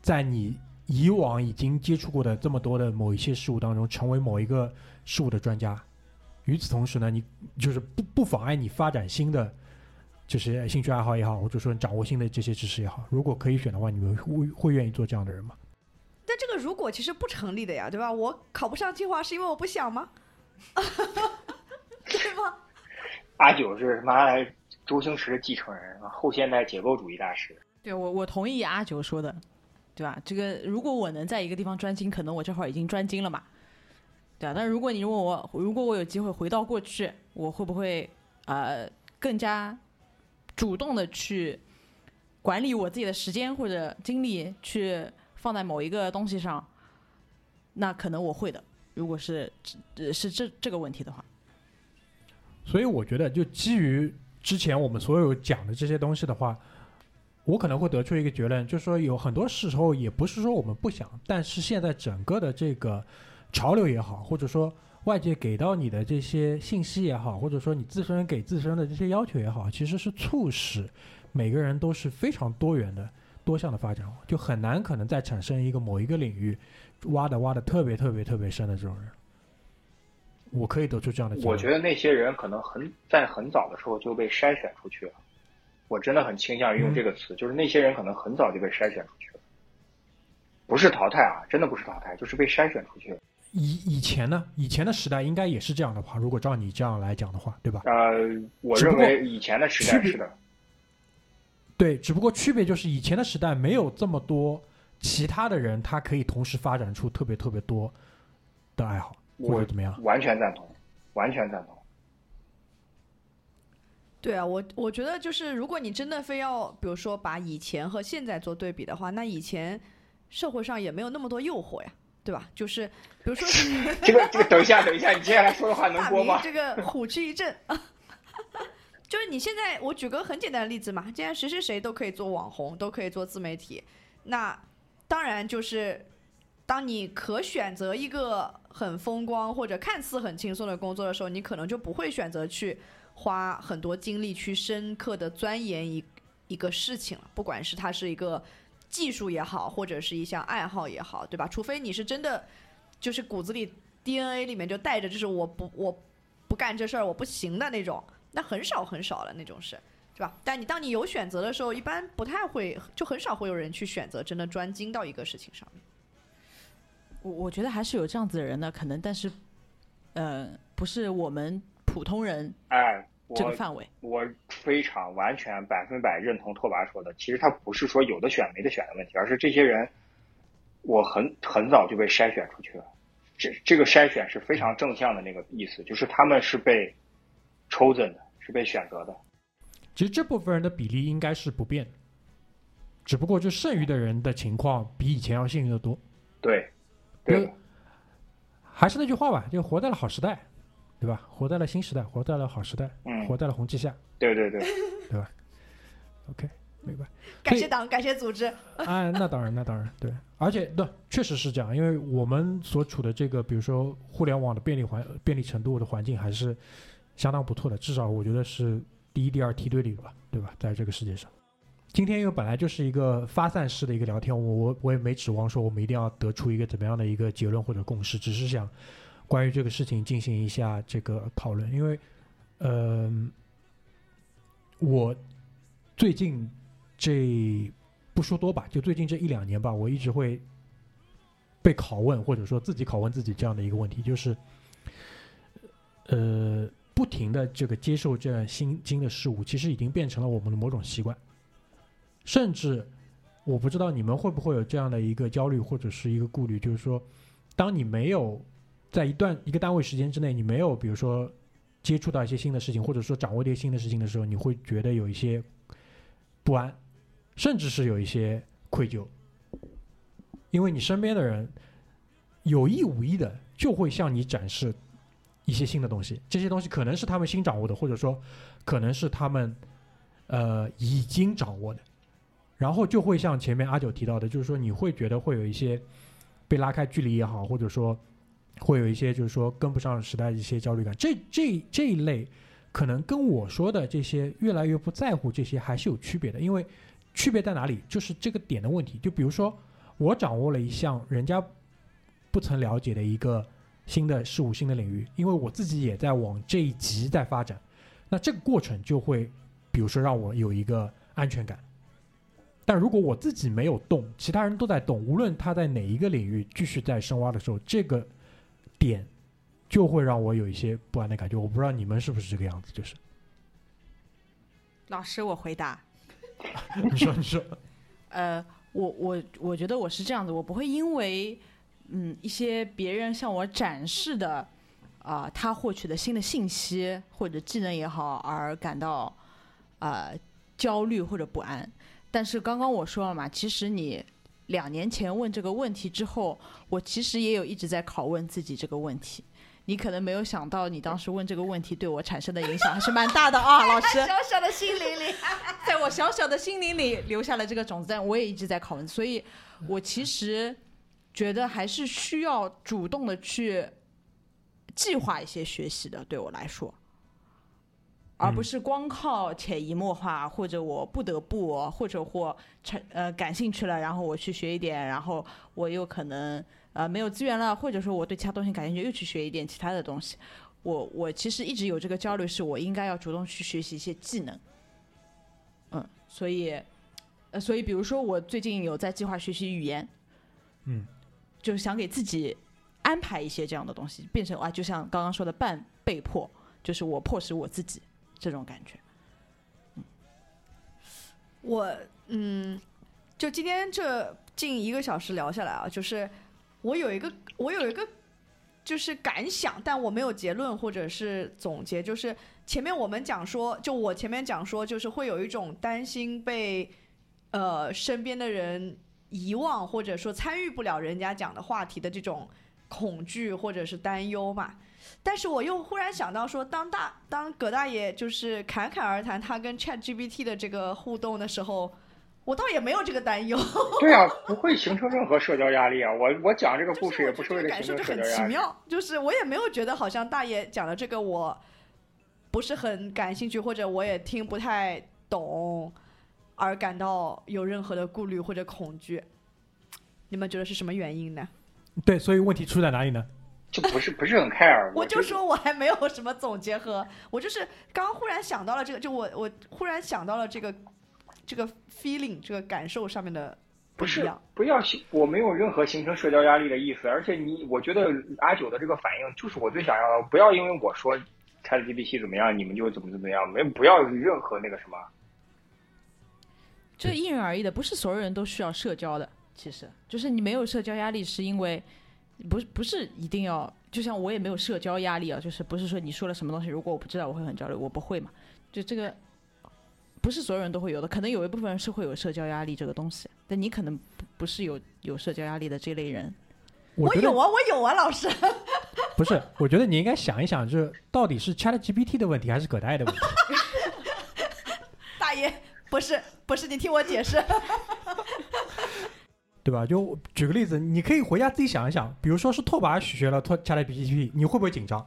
在你以往已经接触过的这么多的某一些事物当中，成为某一个事物的专家？与此同时呢，你就是不不妨碍你发展新的就是兴趣爱好也好，或者说掌握新的这些知识也好。如果可以选的话，你们会会愿意做这样的人吗？但这个如果其实不成立的呀，对吧？我考不上清华是因为我不想吗？对吗？阿九是妈周星驰的继承人，后现代解构主义大师。对我我同意阿九说的，对吧？这个如果我能在一个地方专精，可能我这会儿已经专精了嘛。对啊，但如果你问我，如果我有机会回到过去，我会不会呃更加主动的去管理我自己的时间或者精力，去放在某一个东西上？那可能我会的。如果是是这这个问题的话，所以我觉得，就基于之前我们所有讲的这些东西的话，我可能会得出一个结论，就是说有很多时候也不是说我们不想，但是现在整个的这个。潮流也好，或者说外界给到你的这些信息也好，或者说你自身给自身的这些要求也好，其实是促使每个人都是非常多元的、多项的发展，就很难可能再产生一个某一个领域挖的挖的特别特别特别深的这种人。我可以得出这样的结论。我觉得那些人可能很在很早的时候就被筛选出去了。我真的很倾向于用这个词，就是那些人可能很早就被筛选出去了，不是淘汰啊，真的不是淘汰，就是被筛选出去了。以以前呢？以前的时代应该也是这样的话，如果照你这样来讲的话，对吧？呃，我认为以前的时代是的。对，只不过区别就是以前的时代没有这么多其他的人，他可以同时发展出特别特别多的爱好，或者怎么样？完全赞同，完全赞同。对啊，我我觉得就是，如果你真的非要，比如说把以前和现在做对比的话，那以前社会上也没有那么多诱惑呀。对吧？就是比如说，这个这个，等一下，等一下，你接下来说的话能播吗？这个虎躯一震，就是你现在，我举个很简单的例子嘛，既然谁谁谁都可以做网红，都可以做自媒体，那当然就是当你可选择一个很风光或者看似很轻松的工作的时候，你可能就不会选择去花很多精力去深刻的钻研一一个事情了，不管是它是一个。技术也好，或者是一项爱好也好，对吧？除非你是真的，就是骨子里 DNA 里面就带着，就是我不我不干这事儿我不行的那种，那很少很少了那种事，是吧？但你当你有选择的时候，一般不太会，就很少会有人去选择真的专精到一个事情上面。我我觉得还是有这样子的人的可能，但是，呃，不是我们普通人。哎。这个范围，我非常完全百分百认同拓跋说的。其实他不是说有的选没得选的问题，而是这些人，我很很早就被筛选出去了。这这个筛选是非常正向的那个意思，就是他们是被 chosen 的，是被选择的。其实这部分人的比例应该是不变，只不过就剩余的人的情况比以前要幸运的多。对，对，还是那句话吧，就活在了好时代。对吧？活在了新时代，活在了好时代，嗯，活在了红旗下。对对对，对吧？OK，明白。感谢党，感谢组织。哎，那当然，那当然，对。而且，对，确实是这样，因为我们所处的这个，比如说互联网的便利环、便利程度的环境，还是相当不错的。至少我觉得是第一、第二梯队里吧，对吧？在这个世界上，今天因为本来就是一个发散式的一个聊天，我我我也没指望说我们一定要得出一个怎么样的一个结论或者共识，只是想。关于这个事情进行一下这个讨论，因为，呃，我最近这不说多吧，就最近这一两年吧，我一直会被拷问，或者说自己拷问自己这样的一个问题，就是，呃，不停的这个接受这样新新的事物，其实已经变成了我们的某种习惯，甚至我不知道你们会不会有这样的一个焦虑或者是一个顾虑，就是说，当你没有在一段一个单位时间之内，你没有比如说接触到一些新的事情，或者说掌握这些新的事情的时候，你会觉得有一些不安，甚至是有一些愧疚，因为你身边的人有意无意的就会向你展示一些新的东西，这些东西可能是他们新掌握的，或者说可能是他们呃已经掌握的。然后就会像前面阿九提到的，就是说你会觉得会有一些被拉开距离也好，或者说会有一些就是说跟不上时代的一些焦虑感。这这这一类可能跟我说的这些越来越不在乎这些还是有区别的，因为区别在哪里？就是这个点的问题。就比如说我掌握了一项人家不曾了解的一个新的事物、新的领域，因为我自己也在往这一级在发展，那这个过程就会，比如说让我有一个安全感。但如果我自己没有动，其他人都在动，无论他在哪一个领域继续在深挖的时候，这个点就会让我有一些不安的感觉。我不知道你们是不是这个样子，就是老师，我回答，你 说你说，呃，我我我觉得我是这样子，我不会因为嗯一些别人向我展示的啊、他获取的新的信息或者技能也好而感到啊、焦虑或者不安。但是刚刚我说了嘛，其实你两年前问这个问题之后，我其实也有一直在拷问自己这个问题。你可能没有想到，你当时问这个问题对我产生的影响还是蛮大的啊，老师。小小的心灵里，在我小小的心灵里留下了这个种子，但我也一直在拷问，所以我其实觉得还是需要主动的去计划一些学习的，对我来说，而不是光靠潜移默化，或者我不得不，或者或成呃感兴趣了，然后我去学一点，然后我又可能呃没有资源了，或者说我对其他东西感兴趣，又去学一点其他的东西。我我其实一直有这个焦虑，是我应该要主动去学习一些技能。嗯，所以，呃，所以比如说我最近有在计划学习语言，嗯，就是想给自己安排一些这样的东西，变成啊，就像刚刚说的半被迫，就是我迫使我自己这种感觉。我嗯，就今天这近一个小时聊下来啊，就是我有一个我有一个就是感想，但我没有结论或者是总结。就是前面我们讲说，就我前面讲说，就是会有一种担心被呃身边的人遗忘，或者说参与不了人家讲的话题的这种恐惧或者是担忧嘛。但是我又忽然想到说，当大当葛大爷就是侃侃而谈他跟 Chat GPT 的这个互动的时候，我倒也没有这个担忧。对啊，不会形成任何社交压力啊！我我讲这个故事也不是为了感形受就很成社交压力。奇妙，就是我也没有觉得好像大爷讲的这个我不是很感兴趣，或者我也听不太懂，而感到有任何的顾虑或者恐惧。你们觉得是什么原因呢？对，所以问题出在哪里呢？就不是不是很 care。我就就说我还没有什么总结和，我就是刚刚忽然想到了这个，就我我忽然想到了这个这个 feeling 这个感受上面的不是一样。不要形，我没有任何形成社交压力的意思。而且你，我觉得阿九的这个反应就是我最想要的。不要因为我说 ChatGPT 怎么样，你们就怎么怎么样，没不要任何那个什么。这因人而异的，不是所有人都需要社交的。其实就是你没有社交压力，是因为不是不是一定要，就像我也没有社交压力啊，就是不是说你说了什么东西，如果我不知道，我会很焦虑，我不会嘛。就这个不是所有人都会有的，可能有一部分人是会有社交压力这个东西，但你可能不不是有有社交压力的这类人。我有啊，我有啊，老师。不是，我觉得你应该想一想，就是到底是 Chat GPT 的问题还是葛大爷的问题？大爷，不是不是，你听我解释。对吧？就举个例子，你可以回家自己想一想，比如说是拓跋学了拓 Chat GPT，你会不会紧张？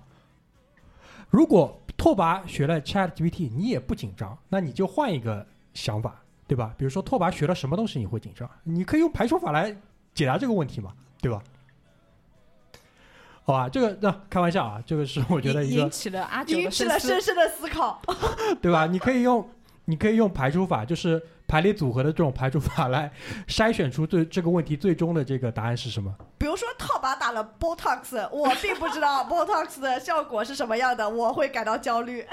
如果拓跋学了 Chat GPT，你也不紧张，那你就换一个想法，对吧？比如说拓跋学了什么东西你会紧张？你可以用排除法来解答这个问题嘛，对吧？好吧，这个那、开玩笑啊，这个是我觉得一个引引起了阿九了深。深的思考。对吧？你可以用，你可以用排除法，就是排列组合的这种排除法来筛选出最这个问题最终的这个答案是什么。比如说套把打了 Botox，我并不知道 Botox 的效果是什么样的，我会感到焦虑。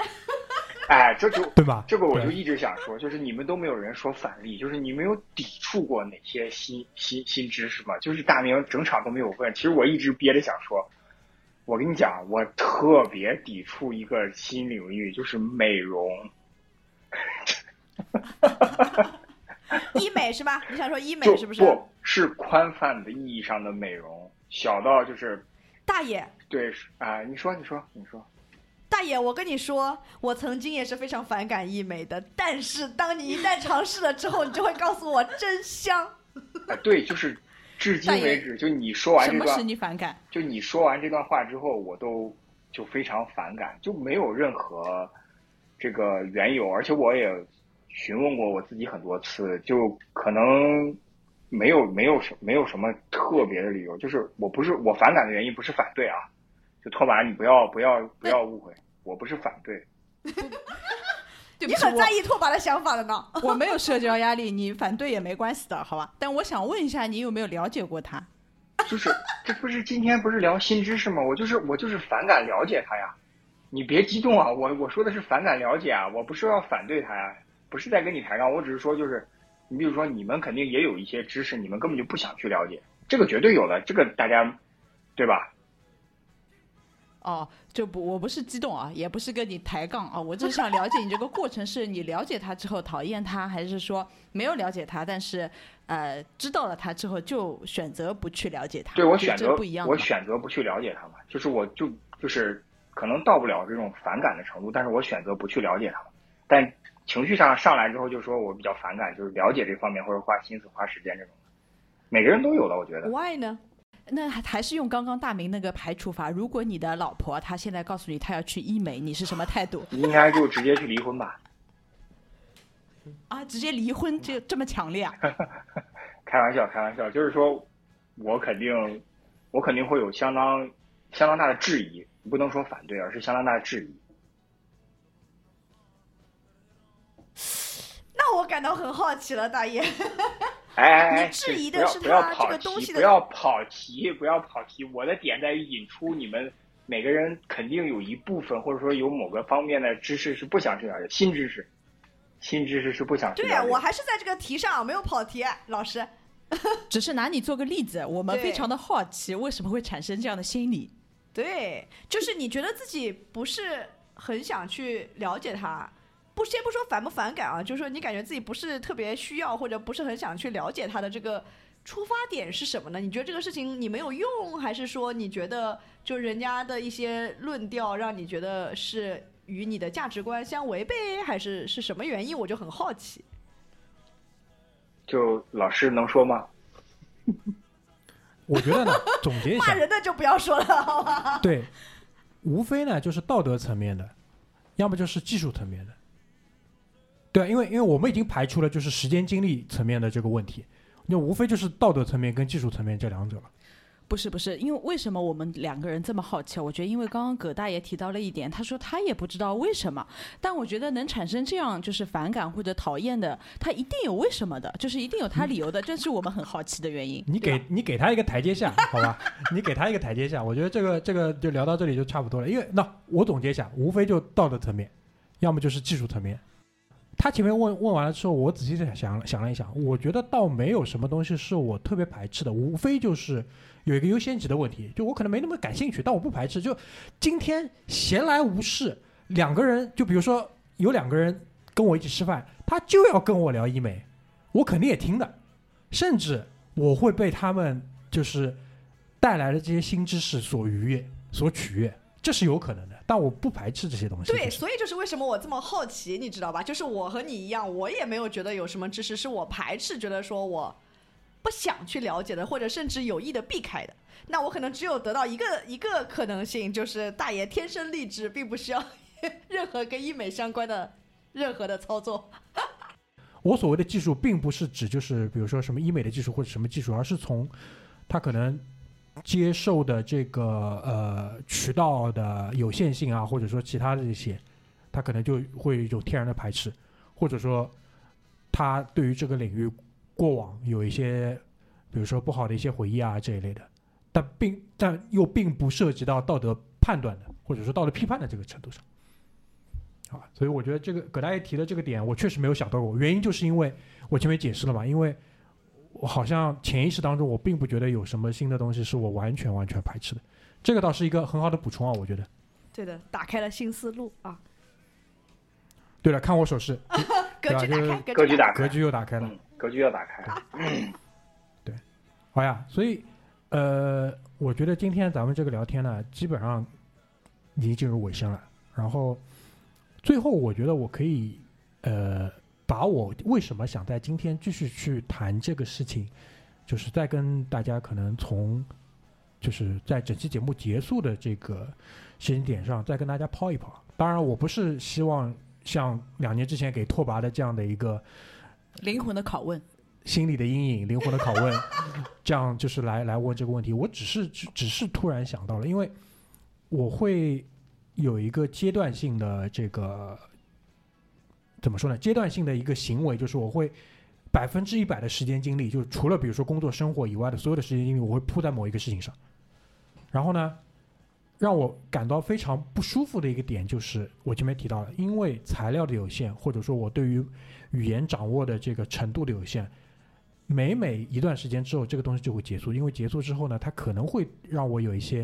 哎，这就对吧？这个我就一直想说，就是你们都没有人说反例，就是你们有抵触过哪些新新新知识吗？就是大明整场都没有问，其实我一直憋着想说，我跟你讲，我特别抵触一个新领域，就是美容。医美是吧？你想说医美是不是？不是宽泛的意义上的美容，小到就是大爷，对啊、你说你说你说，大爷，我跟你说，我曾经也是非常反感医美的，但是当你一旦尝试了之后，你就会告诉我真香。啊，对，就是至今为止，就你说完什么使你反感？就你说完这段话之后，我都就非常反感，就没有任何这个缘由，而且我也询问过我自己很多次，就可能没有没有什没有什么特别的理由，就是我不是我反感的原因不是反对啊，就托马你不要不要不要误会，我不是反对，你很在意拓跋的想法的呢。我没有社交压力，你反对也没关系的，好吧？但我想问一下，你有没有了解过他？就是这不是今天不是聊新知识吗？我就是我就是反感了解他呀，你别激动啊，我我说的是反感了解啊，我不是要反对他呀，不是在跟你抬杠，我只是说就是，你比如说你们肯定也有一些知识，你们根本就不想去了解，这个绝对有的，这个大家对吧？哦，就不，我不是激动啊，也不是跟你抬杠啊，我只是想了解你这个过程，是你了解他之后讨厌他，还是说没有了解他，但是呃知道了他之后就选择不去了解他？对我选择不一样我。选择不去了解他嘛，就是我就就是可能到不了这种反感的程度，但是我选择不去了解他嘛。但情绪上上来之后，就说我比较反感，就是了解这方面或者花心思花时间这种，每个人都有的，我觉得。Why 呢？那还还是用刚刚大明那个排除法，如果你的老婆她现在告诉你她要去医美，你是什么态度应该就直接去离婚吧。啊？直接离婚就这么强烈啊？开玩笑，开玩笑，就是说，我肯定，我肯定会有相当相当大的质疑，不能说反对，而是相当大的质疑。那我感到很好奇了，大爷。哎哎哎，你质疑的是他，这个东西的不要跑题，不要跑题。我的点在于引出你们每个人肯定有一部分，或者说有某个方面的知识是不想去了解，新知识，新知识是不想去对了解。我还是在这个题上没有跑题，老师。只是拿你做个例子，我们非常的好奇，为什么会产生这样的心理？对，就是你觉得自己不是很想去了解他，不先不说反不反感啊，就是说你感觉自己不是特别需要或者不是很想去了解他的这个出发点是什么呢？你觉得这个事情你没有用，还是说你觉得就人家的一些论调让你觉得是与你的价值观相违背，还是是什么原因？我就很好奇。就老师能说吗？我觉得呢，总结一下，骂人的就不要说了，好吧？对，无非呢就是道德层面的，要么就是技术层面的。对啊，因为因为我们已经排除了就是时间精力层面的这个问题，那无非就是道德层面跟技术层面这两者了。不是不是，因为为什么我们两个人这么好奇？我觉得，因为刚刚葛大爷提到了一点，他说他也不知道为什么，但我觉得能产生这样就是反感或者讨厌的，他一定有为什么的，就是一定有他理由的，这是我们很好奇的原因。你给你给他一个台阶下，好吧？你给他一个台阶下，我觉得这个这个就聊到这里就差不多了。因为那我总结一下，无非就道德层面，要么就是技术层面。他前面问问完了之后，我仔细地想想了一想，我觉得倒没有什么东西是我特别排斥的，无非就是有一个优先级的问题，就我可能没那么感兴趣，但我不排斥。就今天闲来无事，两个人，就比如说有两个人跟我一起吃饭，他就要跟我聊医美，我肯定也听的，甚至我会被他们就是带来的这些新知识所愉悦、所取悦，这是有可能的。但我不排斥这些东西。对，所以就是为什么我这么好奇，你知道吧？就是我和你一样，我也没有觉得有什么知识是我排斥，觉得说我不想去了解的，或者甚至有意的避开的。那我可能只有得到一个一个可能性，就是大爷天生丽质，并不需要 任何跟医美相关的任何的操作。我所谓的技术，并不是指就是比如说什么医美的技术或者什么技术，而是从他可能接受的这个呃渠道的有限性啊，或者说其他的这些，他可能就会有一种天然的排斥，或者说他对于这个领域过往有一些比如说不好的一些回忆啊这一类的，但并但又并不涉及到道德判断的或者说道德批判的这个程度上，好？所以我觉得这个葛大爷提的这个点，我确实没有想到过。原因就是因为我前面解释了嘛，因为我好像潜意识当中我并不觉得有什么新的东西是我完全完全排斥的。这个倒是一个很好的补充啊，我觉得。对的，打开了新思路啊，对了，看我手势，格局打就是开，局格局打开，格局又打开了。嗯，格局要打开。对好呀，所以呃，我觉得今天咱们这个聊天呢，基本上已经进入尾声了。然后最后，我觉得我可以呃，把我为什么想在今天继续去谈这个事情，就是再跟大家可能从就是在整期节目结束的这个时间点上，再跟大家抛一抛。当然，我不是希望像两年之前给拓跋的这样的一个灵魂的拷问，心理的阴影、灵魂的拷问，这样就是来来问这个问题。我只是只只是突然想到了，因为我会有一个阶段性的这个怎么说呢？阶段性的一个行为，就是我会百分之一百的时间精力，就是除了比如说工作生活以外的所有的时间精力，我会扑在某一个事情上。然后呢，让我感到非常不舒服的一个点就是我前面提到了，因为材料的有限，或者说我对于语言掌握的这个程度的有限，每每一段时间之后，这个东西就会结束。因为结束之后呢，它可能会让我有一些，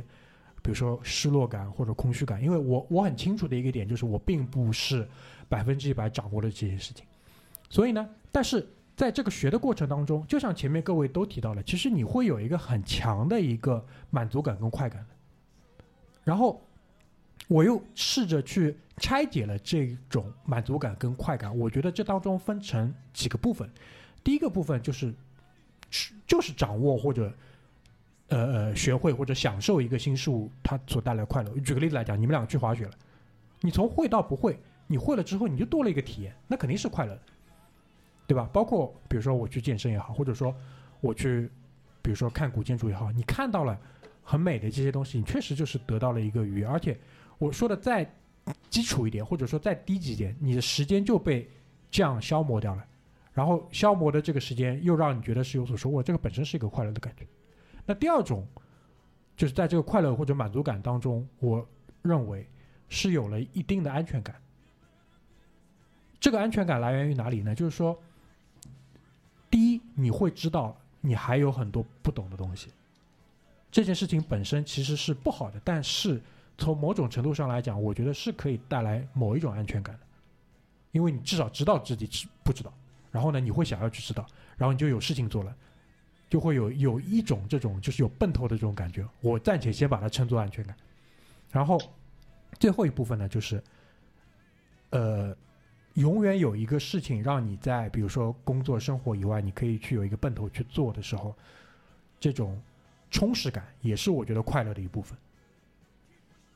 比如说失落感或者空虚感。因为我我很清楚的一个点就是，我并不是百分之一百掌握了这些事情。所以呢，但是在这个学的过程当中，就像前面各位都提到了，其实你会有一个很强的一个满足感跟快感的。然后我又试着去拆解了这种满足感跟快感，我觉得这当中分成几个部分。第一个部分就是就是掌握或者呃呃学会或者享受一个新事物它所带来的快乐。举个例子来讲，你们两个去滑雪了，你从会到不会，你会了之后你就多了一个体验，那肯定是快乐的，对吧？包括比如说我去健身也好，或者说我去比如说看古建筑也好，你看到了很美的这些东西，你确实就是得到了一个愉悦。而且我说的再基础一点，或者说再低级一点，你的时间就被这样消磨掉了。然后消磨的这个时间又让你觉得是有所收获，这个本身是一个快乐的感觉。那第二种，就是在这个快乐或者满足感当中，我认为是有了一定的安全感。这个安全感来源于哪里呢？就是说，第一，你会知道你还有很多不懂的东西。这件事情本身其实是不好的，但是从某种程度上来讲，我觉得是可以带来某一种安全感的，因为你至少知道自己知不知道。然后呢，你会想要去知道，然后你就有事情做了，就会有有一种这种就是有奔头的这种感觉。我暂且先把它称作安全感。然后最后一部分呢，就是呃，永远有一个事情让你在比如说工作生活以外，你可以去有一个奔头去做的时候，这种充实感也是我觉得快乐的一部分。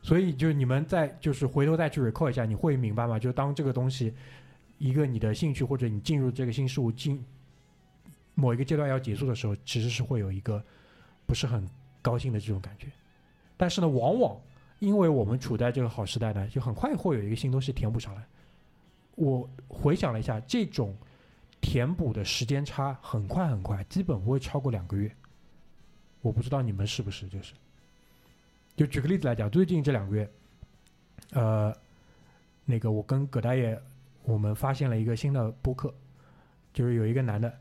所以就你们再就是回头再去 recall 一下，你会明白吗？就当这个东西。一个你的兴趣或者你进入这个新事物进某一个阶段要结束的时候，其实是会有一个不是很高兴的这种感觉。但是呢，往往因为我们处在这个好时代呢，就很快会有一个新东西填补上来。我回想了一下，这种填补的时间差很快很快，基本不会超过两个月。我不知道你们是不是就是？就举个例子来讲，最近这两个月，呃，那个我跟葛大爷。我们发现了一个新的播客，就是有一个男的，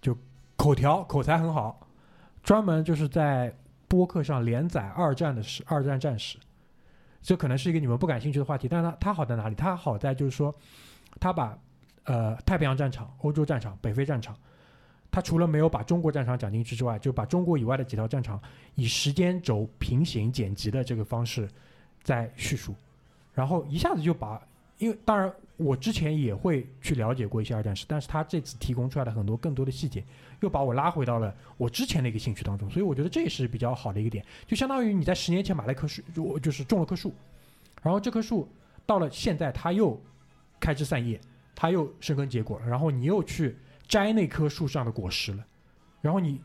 就口条口才很好，专门就是在播客上连载二战的史、二战战史。这可能是一个你们不感兴趣的话题，但是他他好在哪里？它好在就是说，它把呃太平洋战场、欧洲战场、北非战场，它除了没有把中国战场讲进去之外，就把中国以外的几条战场以时间轴平行剪辑的这个方式在叙述，然后一下子就把。因为当然，我之前也会去了解过一些二战史，但是他这次提供出来的很多更多的细节，又把我拉回到了我之前的一个兴趣当中，所以我觉得这也是比较好的一个点。就相当于你在十年前买了一棵树，我就是种了棵树，然后这棵树到了现在，它又开枝散叶，它又生根结果了，然后你又去摘那棵树上的果实了，然后你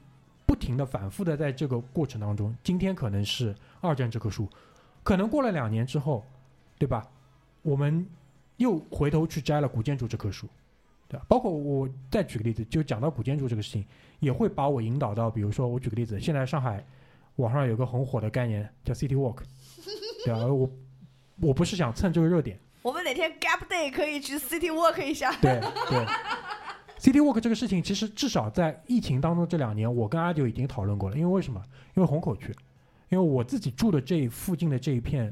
不停的反复的在这个过程当中，今天可能是二战这棵树，可能过了两年之后，对吧？我们。又回头去摘了古建筑这棵树，对吧？包括我再举个例子，就讲到古建筑这个事情，也会把我引导到，比如说我举个例子，现在上海网上有个很火的概念叫 City Walk，对吧？我我不是想蹭这个热点，我们哪天 gap day 可以去 city walk 一下。对对，City Walk 这个事情，其实至少在疫情当中这两年，我跟阿九已经讨论过了。因为为什么？因为虹口区，因为我自己住的这附近的这一片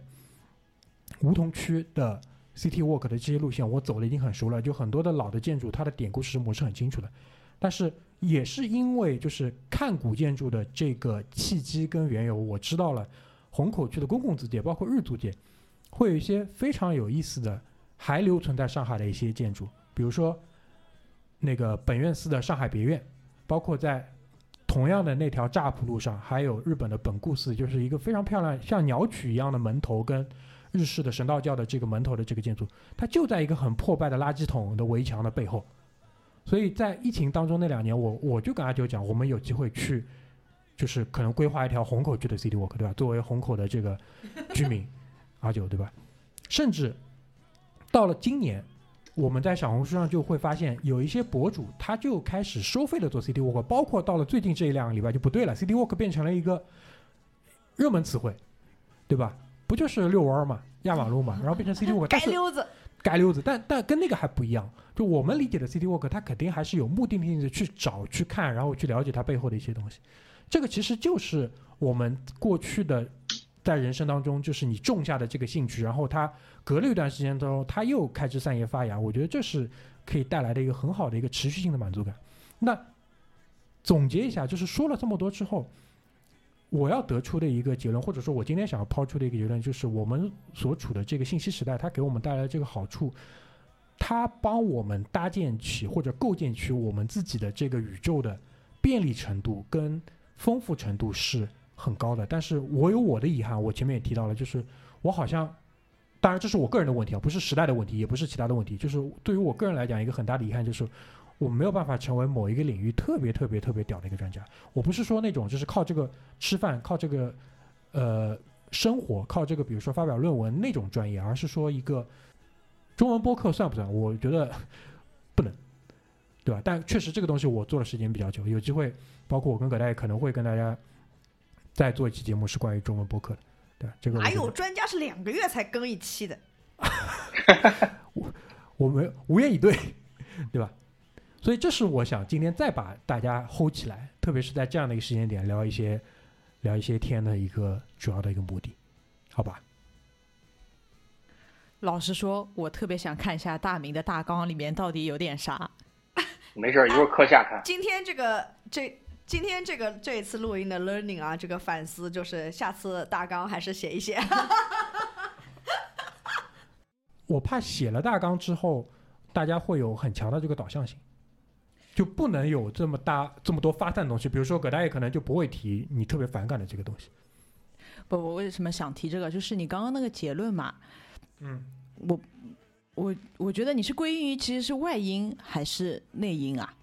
梧桐区的 City Walk 的这些路线，我走的已经很熟了，就很多的老的建筑，它的典故史我是很清楚的。但是也是因为就是看古建筑的这个契机跟缘由，我知道了虹口区的公共租界，包括日租界，会有一些非常有意思的还留存在上海的一些建筑，比如说那个本院寺的上海别院，包括在同样的那条乍浦路上，还有日本的本固寺，就是一个非常漂亮像鸟取一样的门头跟日式的神道教的这个门头的这个建筑，它就在一个很破败的垃圾桶的围墙的背后。所以在疫情当中那两年，我我就跟阿九讲，我们有机会去，就是可能规划一条虹口区的 City Walk，对吧？作为虹口的这个居民，阿九对吧？甚至到了今年，我们在小红书上就会发现，有一些博主他就开始收费的做 City Walk，包括到了最近这一两个礼拜就不对了，City Walk 变成了一个热门词汇，对吧？不就是遛弯儿嘛，压马路嘛，然后变成 City Walk，街溜子，街溜子，但但跟那个还不一样。就我们理解的 City Walk，它肯定还是有目的性的去找、去看，然后去了解它背后的一些东西。这个其实就是我们过去的在人生当中，就是你种下的这个兴趣，然后它隔了一段时间之后，它又开枝散叶发芽。我觉得这是可以带来的一个很好的一个持续性的满足感。那总结一下，就是说了这么多之后，我要得出的一个结论，或者说我今天想要抛出的一个结论，就是我们所处的这个信息时代，它给我们带来的这个好处。它帮我们搭建起或者构建起我们自己的这个宇宙的便利程度跟丰富程度是很高的，但是我有我的遗憾，我前面也提到了，就是我好像，当然这是我个人的问题啊，不是时代的问题，也不是其他的问题，就是对于我个人来讲，一个很大的遗憾就是我没有办法成为某一个领域特别特别特别屌的一个专家。我不是说那种就是靠这个吃饭，靠这个呃生活，靠这个比如说发表论文那种专业，而是说一个。中文播客算不算？我觉得不能，对吧？但确实这个东西我做的时间比较久，有机会，包括我跟葛大爷可能会跟大家再做一期节目，是关于中文播客的，对吧？这个哪有专家是两个月才更一期的？我我们无言以对，对吧？所以这是我想今天再把大家 hold 起来，特别是在这样的一个时间点聊一些聊一些天的一个主要的一个目的，好吧？老实说，我特别想看一下大明的大纲里面到底有点啥。没事儿，一会儿课下看。今天这个这今天这个这一次录音的 learning 啊，这个反思就是下次大纲还是写一写。我怕写了大纲之后，大家会有很强的这个导向性，就不能有这么大这么多发散的东西。比如说葛大爷可能就不会提你特别反感的这个东西。不，我为什么想提这个？就是你刚刚那个结论嘛。嗯，我我我觉得你是归因于其实是外因还是内因啊？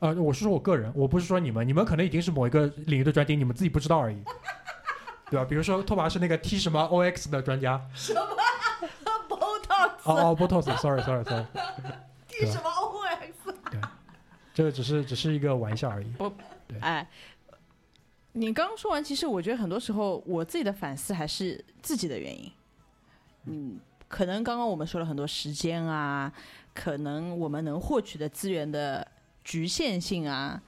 呃，我是说我个人，我不是说你们，你们可能已经是某一个领域的专家，你们自己不知道而已，对吧？比如说拓跋是那个 T 什么 OX 的专家，什么 Botox？哦哦，Botox，sorry sorry sorry。T 什么这个只是只是一个玩笑而已。不，哎，你刚刚说完，其实我觉得很多时候我自己的反思还是自己的原因，嗯。可能刚刚我们说了很多时间啊，可能我们能获取的资源的局限性啊，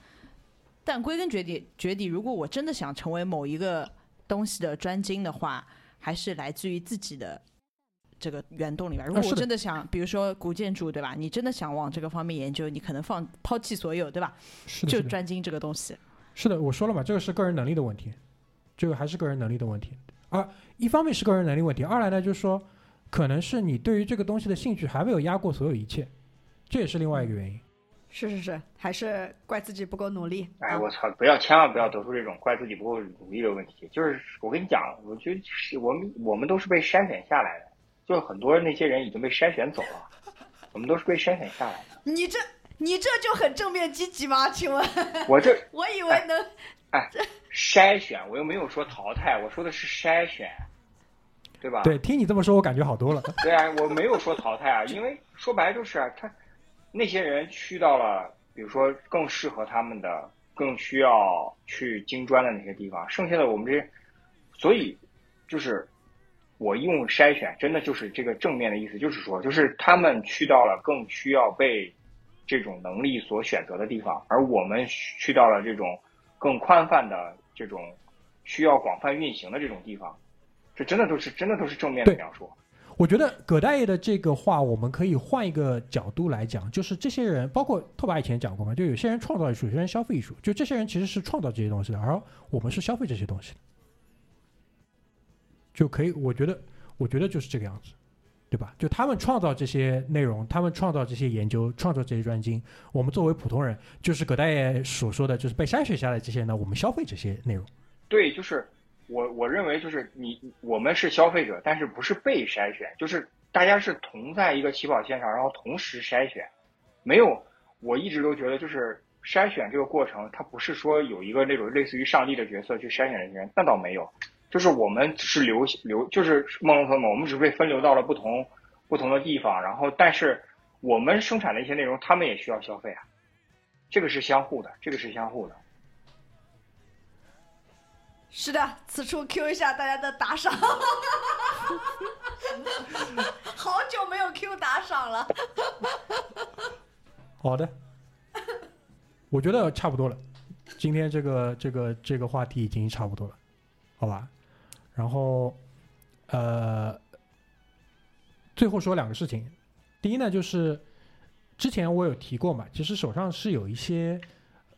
但归根结底，结底如果我真的想成为某一个东西的专精的话，还是来自于自己的这个圆洞里面。如果我真的想，比如说古建筑，对吧？你真的想往这个方面研究，你可能放抛弃所有，对吧？是的，就专精这个东西。是的，我说了嘛，这个是个人能力的问题，这个还是个人能力的问题。而一方面是个人能力问题，二来呢就是说。可能是你对于这个东西的兴趣还没有压过所有一切，这也是另外一个原因。是是是，还是怪自己不够努力。哎，我操！不要，千万不要得出这种怪自己不够努力的问题。就是我跟你讲，我觉得是我们我们都是被筛选下来的，就很多那些人已经被筛选走了，我们都是被筛选下来的。你这你这就很正面积极吗？请问？我这我以为能哎筛选，我又没有说淘汰，我说的是筛选。对吧？对，听你这么说，我感觉好多了。对啊，我没有说淘汰啊，因为说白了就是啊，他那些人去到了，比如说更适合他们的、更需要去精专的那些地方，剩下的我们这些，所以就是我用筛选，真的就是这个正面的意思，就是说，就是他们去到了更需要被这种能力所选择的地方，而我们去到了这种更宽泛的这种需要广泛运行的这种地方，这真的都是真的都是正面的对描述。我觉得葛大爷的这个话，我们可以换一个角度来讲，就是这些人，包括拓跋以前讲过嘛，就有些人创造艺术，有些人消费艺术，就这些人其实是创造这些东西的，而我们是消费这些东西的，就可以，我觉得，我觉得就是这个样子，对吧？就他们创造这些内容，他们创造这些研究，创造这些专精，我们作为普通人，就是葛大爷所说的，就是被筛选下来这些呢，我们消费这些内容。对，就是我我认为就是你我们是消费者，但是不是被筛选，就是大家是同在一个起跑线上，然后同时筛选，没有我一直都觉得就是筛选这个过程，它不是说有一个那种类似于上帝的角色去筛选这些人，那倒没有，就是我们只是流流，就是梦龙分嘛，我们只是被分流到了不同不同的地方，然后但是我们生产的一些内容，他们也需要消费啊，这个是相互的，这个是相互的。是的，此处 Q 一下大家的打赏。好久没有 Q 打赏了。好的，我觉得差不多了。今天这个这个这个话题已经差不多了，好吧？然后呃，最后说两个事情。第一呢，就是之前我有提过嘛，其实手上是有一些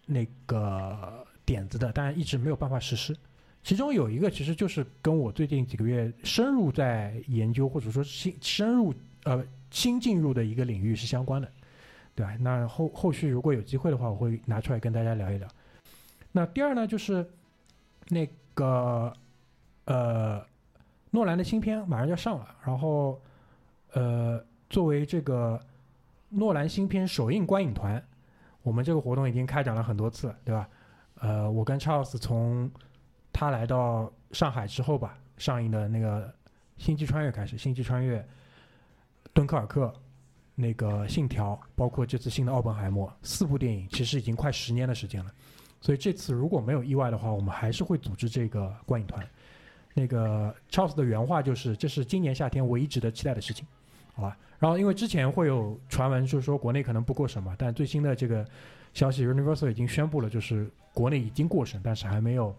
那个点子的，但一直没有办法实施。其中有一个其实就是跟我最近几个月深入在研究，或者说新深入呃新进入的一个领域是相关的。对吧？那后后续如果有机会的话，我会拿出来跟大家聊一聊。那第二呢，就是那个呃，诺兰的新片马上就要上了，然后呃，作为这个诺兰新片首映观影团，我们这个活动已经开展了很多次，对吧？呃，我跟 Charles 从他来到上海之后吧，上映的那个《星际穿越》开始，《星际穿越》、《敦刻尔克》。那个《信条》，包括这次新的《奥本海默》，四部电影其实已经快十年的时间了。所以这次如果没有意外的话，我们还是会组织这个观影团。那个 Charles 的原话就是：“这是今年夏天唯一值得期待的事情。”好吧。然后因为之前会有传闻，就是说国内可能不过审嘛，但最新的这个消息，Universal 已经宣布了，就是国内已经过审，但是还没有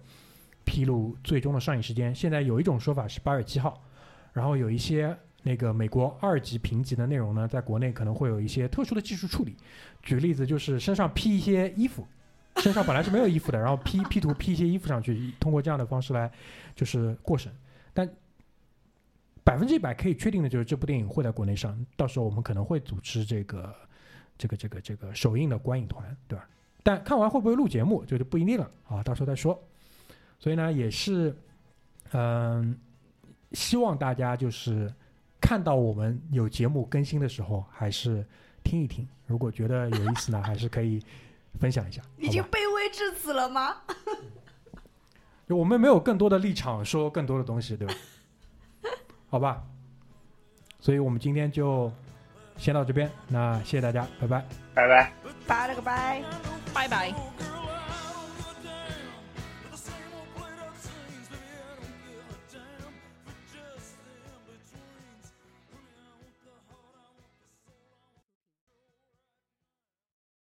披露最终的上映时间。现在有一种说法是八月七号，然后有一些。那个美国二级评级的内容呢，在国内可能会有一些特殊的技术处理。举个例子，就是身上披一些衣服，身上本来是没有衣服的，然后 P P 图 P 一些衣服上去，通过这样的方式来就是过审。但百分之一百可以确定的就是这部电影会在国内上，到时候我们可能会组织这个这个这个这个首映的观影团，对吧？但看完会不会录节目，这就不一定了啊，到时候再说。所以呢，也是嗯，希望大家就是。看到我们有节目更新的时候，还是听一听。如果觉得有意思呢，还是可以分享一下。已经卑微至此了吗？我们没有更多的立场说更多的东西，对吧？好吧。所以我们今天就先到这边。那谢谢大家，拜拜，拜拜，拜了个拜，拜拜。